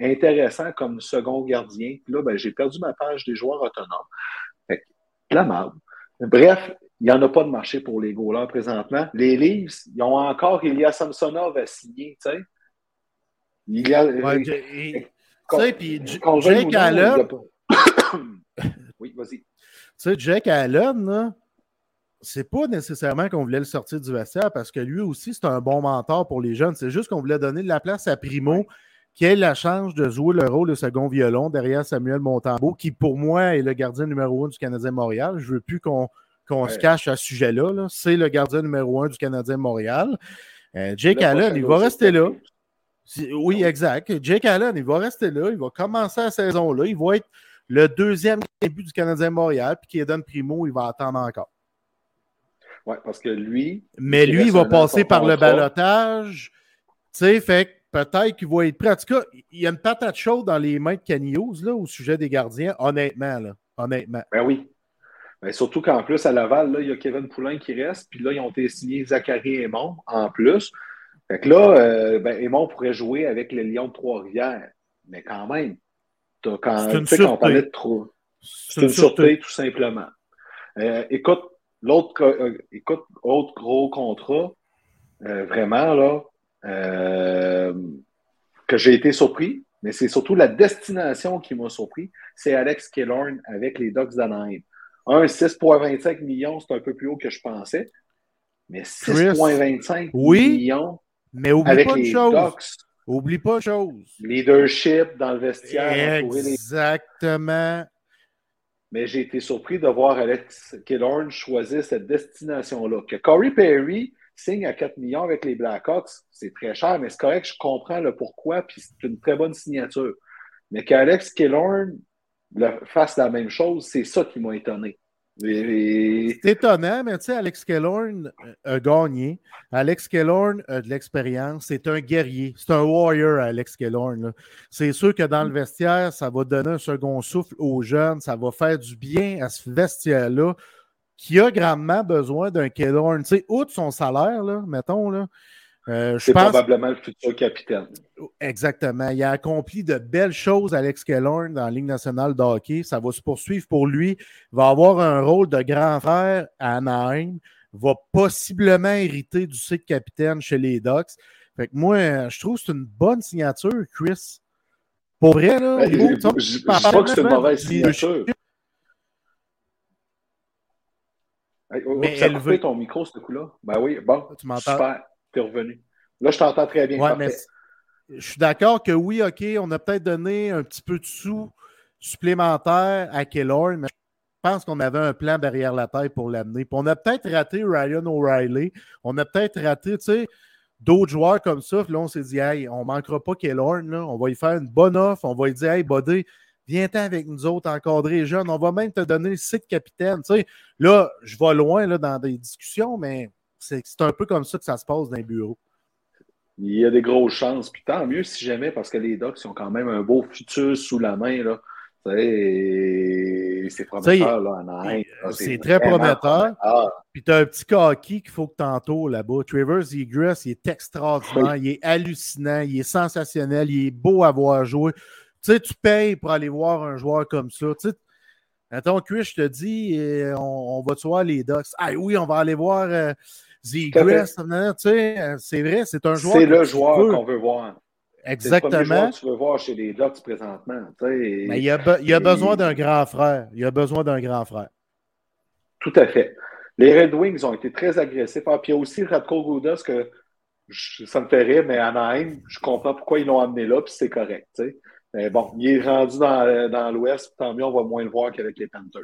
intéressant comme second gardien. là, ben, j'ai perdu ma page des joueurs autonomes la merde. Bref, il n'y en a pas de marché pour les goalers présentement. Les Leafs, ils ont encore Ilya Samsonov à signer, tu sais. Il y a. tu sais, puis Jake Allen. oui, vas-y. Tu sais, Jake Allen, c'est pas nécessairement qu'on voulait le sortir du vestiaire parce que lui aussi, c'est un bon mentor pour les jeunes. C'est juste qu'on voulait donner de la place à Primo qui ait la chance de jouer le rôle de second violon derrière Samuel Montambeau, qui pour moi est le gardien numéro un du Canadien Montréal. Je ne veux plus qu'on se cache à ce sujet-là. C'est le gardien numéro un du Canadien Montréal. Euh, Jake Allen, il va rester là. Oui, exact. Jake Allen, il va rester là. Il va commencer la saison-là. Il va être le deuxième début du Canadien Montréal. Puis qui donne Primo, il va attendre encore. Oui, parce que lui. Mais lui, il va passer par le balotage. Tu sais, fait peut-être qu'il va être prêt. En tout cas, il y a une patate chaude dans les mains de Canillos là, au sujet des gardiens, honnêtement. Là, honnêtement. Ben oui. Ben, surtout qu'en plus, à Laval, là, il y a Kevin Poulain qui reste, puis là, ils ont été signés Zachary Aymon en plus. Fait que là, euh, ben, Aymon pourrait jouer avec les Lions de Trois-Rivières. Mais quand même, quand, tu sais, quand on parlait de trop. C'est une, sûreté, tout simplement. Euh, écoute, l'autre euh, écoute, autre gros contrat, vraiment, là, euh, que j'ai été surpris, mais c'est surtout la destination qui m'a surpris. C'est Alex Killorn avec les Ducks d'Anaheim. Un 6,25 millions, c'est un peu plus haut que je pensais, mais 6,25 millions mais oublie avec pas les chose. Ducks. Oublie pas chose. Leadership dans le vestiaire. Exactement. Mais j'ai été surpris de voir Alex Killorn choisir cette destination-là. Que Corey Perry, signe à 4 millions avec les Blackhawks, c'est très cher, mais c'est correct, je comprends le pourquoi, puis c'est une très bonne signature. Mais qu'Alex Killorn fasse la même chose, c'est ça qui m'a étonné. C'est étonnant, mais tu sais, Alex Killorn a gagné. Alex Killorn a de l'expérience. C'est un guerrier. C'est un warrior, Alex Killorn. C'est sûr que dans le vestiaire, ça va donner un second souffle aux jeunes. Ça va faire du bien à ce vestiaire-là qui a grandement besoin d'un Kellorn. Tu sais, outre son salaire, là, mettons, là, euh, c'est probablement le futur capitaine. Exactement. Il a accompli de belles choses, Alex Kellorn, dans la Ligue nationale de hockey. Ça va se poursuivre pour lui. Il va avoir un rôle de grand frère à Anaheim. Va possiblement hériter du site capitaine chez les Ducks. Fait que moi, je trouve que c'est une bonne signature, Chris. Pour vrai, là. Ben, je ne dis pas que c'est une mauvaise signature. Oh, mais ça elle ton micro, ce coup-là. Ben oui, bon. Tu m'entends? Super revenu. Là, je t'entends très bien. je suis d'accord que oui, OK, on a peut-être donné un petit peu de sous supplémentaires à Kellorn, mais je pense qu'on avait un plan derrière la tête pour l'amener. Puis on a peut-être raté Ryan O'Reilly. On a peut-être raté, tu sais, d'autres joueurs comme ça. Puis là, on s'est dit, hey, on ne manquera pas Kellorn. On va lui faire une bonne offre. On va lui dire, hey, Buddy, viens-t'en avec nous autres, encadrer les jeunes. On va même te donner le site capitaine. Tu sais, là, je vais loin là, dans des discussions, mais c'est un peu comme ça que ça se passe dans les bureaux. Il y a des grosses chances. Puis tant mieux si jamais, parce que les Docs ont quand même un beau futur sous la main. Là. C'est prometteur là, en C'est très prometteur. Puis tu as un petit kaki qu'il faut que entoures là-bas. Travers Egress, il est extraordinaire, il est hallucinant, il est sensationnel, il est beau à voir jouer. Tu sais, tu payes pour aller voir un joueur comme ça. Tu sais, Attends, Chris, je te dis, euh, on, va te voir les Ducks? Ah oui, on va aller voir euh, c'est vrai, c'est un joueur. C'est le joueur qu'on veut voir. Exactement. C'est tu veux voir chez les Ducks présentement. Mais il, a, il a besoin d'un grand frère. Il a besoin d'un grand frère. Tout à fait. Les Red Wings ont été très agressifs. Ah, puis il y a aussi Radko Goudas que ça me fait rire, mais Anaheim, je comprends pourquoi ils l'ont amené là, puis c'est correct. Mais bon, il est rendu dans, dans l'Ouest, tant mieux, on va moins le voir qu'avec les Panthers.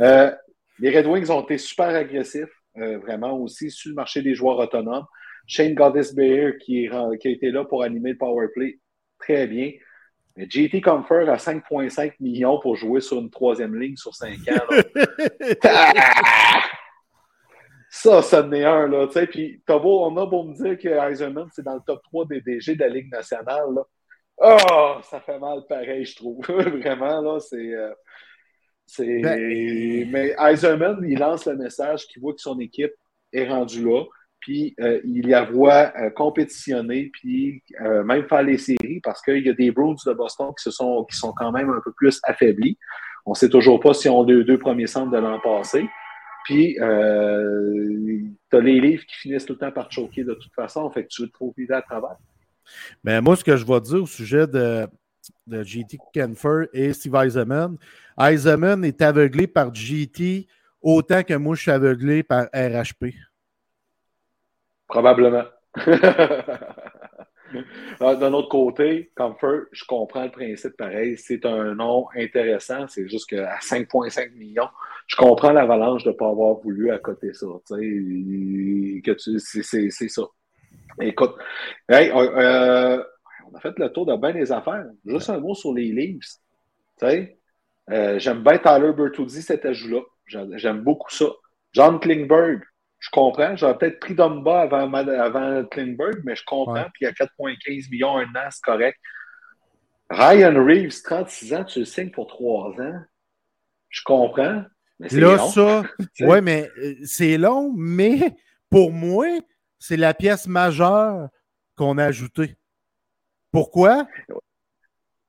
Euh, les Red Wings ont été super agressifs. Euh, vraiment aussi sur le marché des joueurs autonomes. Shane Goddess qui, qui, a été là pour animer le power play, très bien. Mais JT Comfort à 5,5 millions pour jouer sur une troisième ligne sur 5 ans. ça, ça en est un, là. Puis, on a beau me dire que Eisenman, c'est dans le top 3 des DG de la Ligue nationale. Oh, ça fait mal pareil, je trouve. Vraiment, là, c'est. Euh, ben, mais Eiserman, il lance le message qu'il voit que son équipe est rendue là, puis euh, il y a voit euh, compétitionner, puis euh, même faire les séries, parce qu'il y a des Bruins de Boston qui, se sont, qui sont quand même un peu plus affaiblis. On ne sait toujours pas si on a les deux premiers centres de l'an passé. Puis, tu as les livres qui finissent tout le temps par choquer de toute façon, fait que tu veux te trouver à travers. Ben, moi, ce que je vais dire au sujet de, de JT Kenfer et Steve Eisenman. Eisenman est aveuglé par JT autant que moi je suis aveuglé par RHP. Probablement. Ah, d'un autre côté, Comfort, je comprends le principe pareil. C'est un nom intéressant. C'est juste qu'à 5,5 millions, je comprends l'avalanche de ne pas avoir voulu à côté ça. C'est ça. Écoute, hey, euh, on a fait le tour de bien des affaires. Juste un mot sur les Leafs. Euh, j'aime bien Tyler Bertuzzi, cet ajout-là. J'aime beaucoup ça. John Klingberg, je comprends. J'aurais peut-être pris Dumba avant, avant Klingberg, mais je comprends. Puis il y a 4,15 millions un an, c'est correct. Ryan Reeves, 36 ans, tu le signes pour 3 ans. Je comprends. Mais Là, long. ça, oui, mais euh, c'est long, mais pour moi, c'est la pièce majeure qu'on a ajoutée. Pourquoi?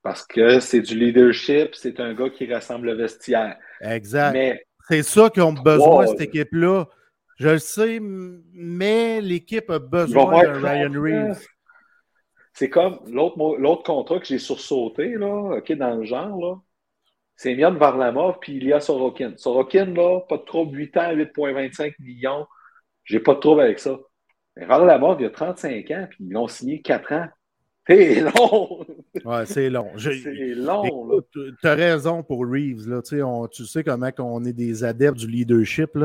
Parce que c'est du leadership, c'est un gars qui rassemble le vestiaire. Exact. c'est ça ont besoin, cette équipe-là. Je le sais, mais l'équipe a besoin de Ryan Reeves. C'est comme l'autre contrat que j'ai sursauté, là, dans le genre, là. C'est Mian Varlamov, puis il y a Sorokin. Sorokin, là, pas de trouble, 8 ans, 8,25 millions. J'ai pas de trouble avec ça. Mais Varlamov, il a 35 ans, puis ils l'ont signé 4 ans. C'est long! ouais, c'est long. C'est long. Tu as raison pour Reeves. Là. tu sais comment on est des adeptes du leadership.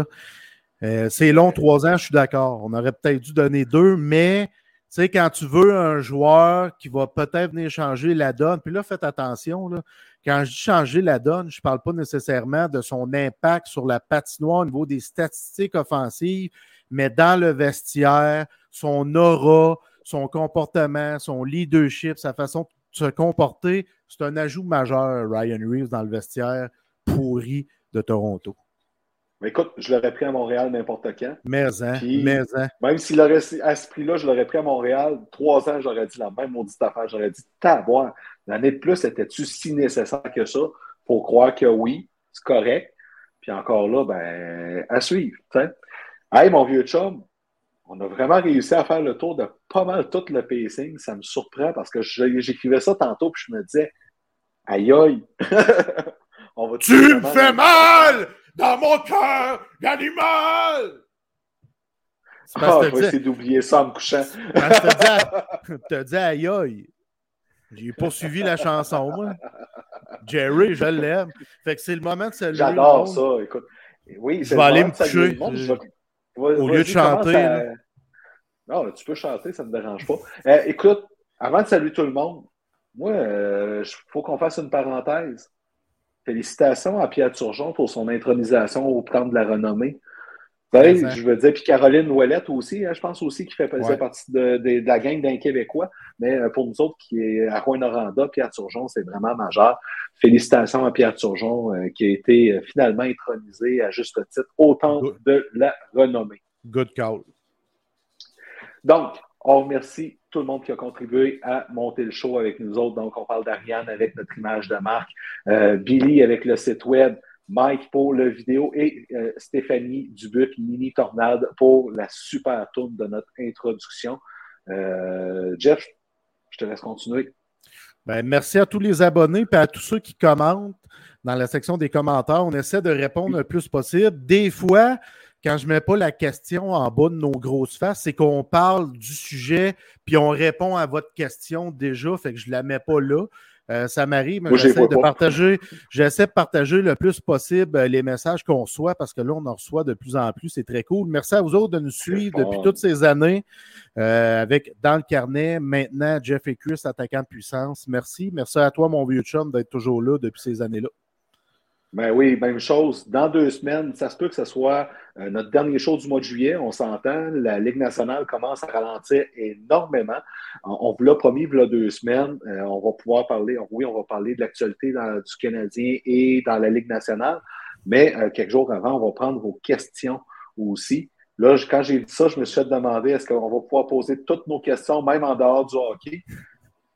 Euh, c'est long, trois ans, je suis d'accord. On aurait peut-être dû donner deux, mais quand tu veux un joueur qui va peut-être venir changer la donne, puis là, faites attention. Là, quand je dis changer la donne, je ne parle pas nécessairement de son impact sur la patinoire au niveau des statistiques offensives, mais dans le vestiaire, son aura, son comportement, son leadership, sa façon de se comporter, c'est un ajout majeur, Ryan Reeves, dans le vestiaire pourri de Toronto. Mais écoute, je l'aurais pris à Montréal n'importe quand. Mais, hein, mais, hein. Même s'il aurait à ce prix-là, je l'aurais pris à Montréal. Trois ans, j'aurais dit la même maudite affaire. J'aurais dit, voir l'année de plus, était-tu si nécessaire que ça pour croire que oui, c'est correct? Puis encore là, ben, à suivre. T'sais. Hey, mon vieux chum, on a vraiment réussi à faire le tour de pas mal tout le pacing. Ça me surprend parce que j'écrivais ça tantôt, puis je me disais, aïe aïe, on va tu me fais mal dans mon cœur d'animal! Ah, je vais essayer d'oublier ça en me couchant. Tu as dit aïe aïe. J'ai poursuivi la chanson, moi. Jerry, je l'aime. Fait que c'est le moment de saluer. J'adore ça, écoute. Oui, je vais aller me coucher. Au lieu de chanter. Non, tu peux chanter, ça ne me dérange pas. Euh, écoute, avant de saluer tout le monde, moi, il euh, faut qu'on fasse une parenthèse. Félicitations à Pierre Turgeon pour son intronisation au plan de la renommée. Je veux dire, puis Caroline Ouellette aussi, hein, je pense aussi, qui fait partie de, la gang d'un Québécois. Mais euh, pour nous autres, qui est à Rouen-Noranda, Pierre Turgeon, c'est vraiment majeur. Félicitations à Pierre Turgeon, euh, qui a été euh, finalement intronisé à juste titre au temps de la renommée. Good call. Donc, on remercie tout le monde qui a contribué à monter le show avec nous autres. Donc, on parle d'Ariane avec notre image de marque, euh, Billy avec le site web, Mike pour le vidéo et euh, Stéphanie Dubuc, Mini Tornade pour la super tourne de notre introduction. Euh, Jeff, je te laisse continuer. Ben, merci à tous les abonnés et à tous ceux qui commentent dans la section des commentaires. On essaie de répondre le plus possible. Des fois, quand je ne mets pas la question en bas de nos grosses faces, c'est qu'on parle du sujet, puis on répond à votre question déjà, fait que je ne la mets pas là. Euh, ça m'arrive, mais j'essaie de partager, j'essaie de partager le plus possible euh, les messages qu'on reçoit parce que là, on en reçoit de plus en plus. C'est très cool. Merci à vous autres de nous suivre depuis toutes ces années euh, avec dans le carnet. Maintenant, Jeff et Chris, attaquant de puissance. Merci. Merci à toi, mon vieux chum, d'être toujours là depuis ces années-là. Ben oui, même chose. Dans deux semaines, ça se peut que ce soit euh, notre dernier show du mois de juillet. On s'entend. La Ligue nationale commence à ralentir énormément. On, vous l'a promis, il y deux semaines. Euh, on va pouvoir parler, oui, on va parler de l'actualité du Canadien et dans la Ligue nationale. Mais euh, quelques jours avant, on va prendre vos questions aussi. Là, quand j'ai dit ça, je me suis fait demander est-ce qu'on va pouvoir poser toutes nos questions, même en dehors du hockey?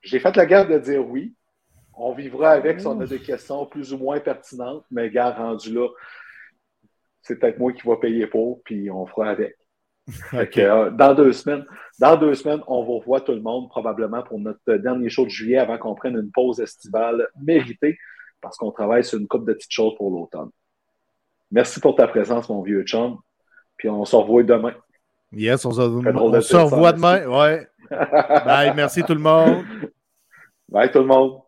J'ai fait la garde de dire oui. On vivra avec si on a des questions plus ou moins pertinentes, mais gars, rendu là, c'est peut-être moi qui va payer pour, puis on fera avec. Euh, dans deux semaines, dans deux semaines, on vous revoit tout le monde probablement pour notre dernier show de juillet avant qu'on prenne une pause estivale méritée parce qu'on travaille sur une coupe de petites choses pour l'automne. Merci pour ta présence, mon vieux chum. Puis on se revoit demain. Yes, on se, revoit demain. Ouais. Bye. Merci tout le monde. Bye tout le monde.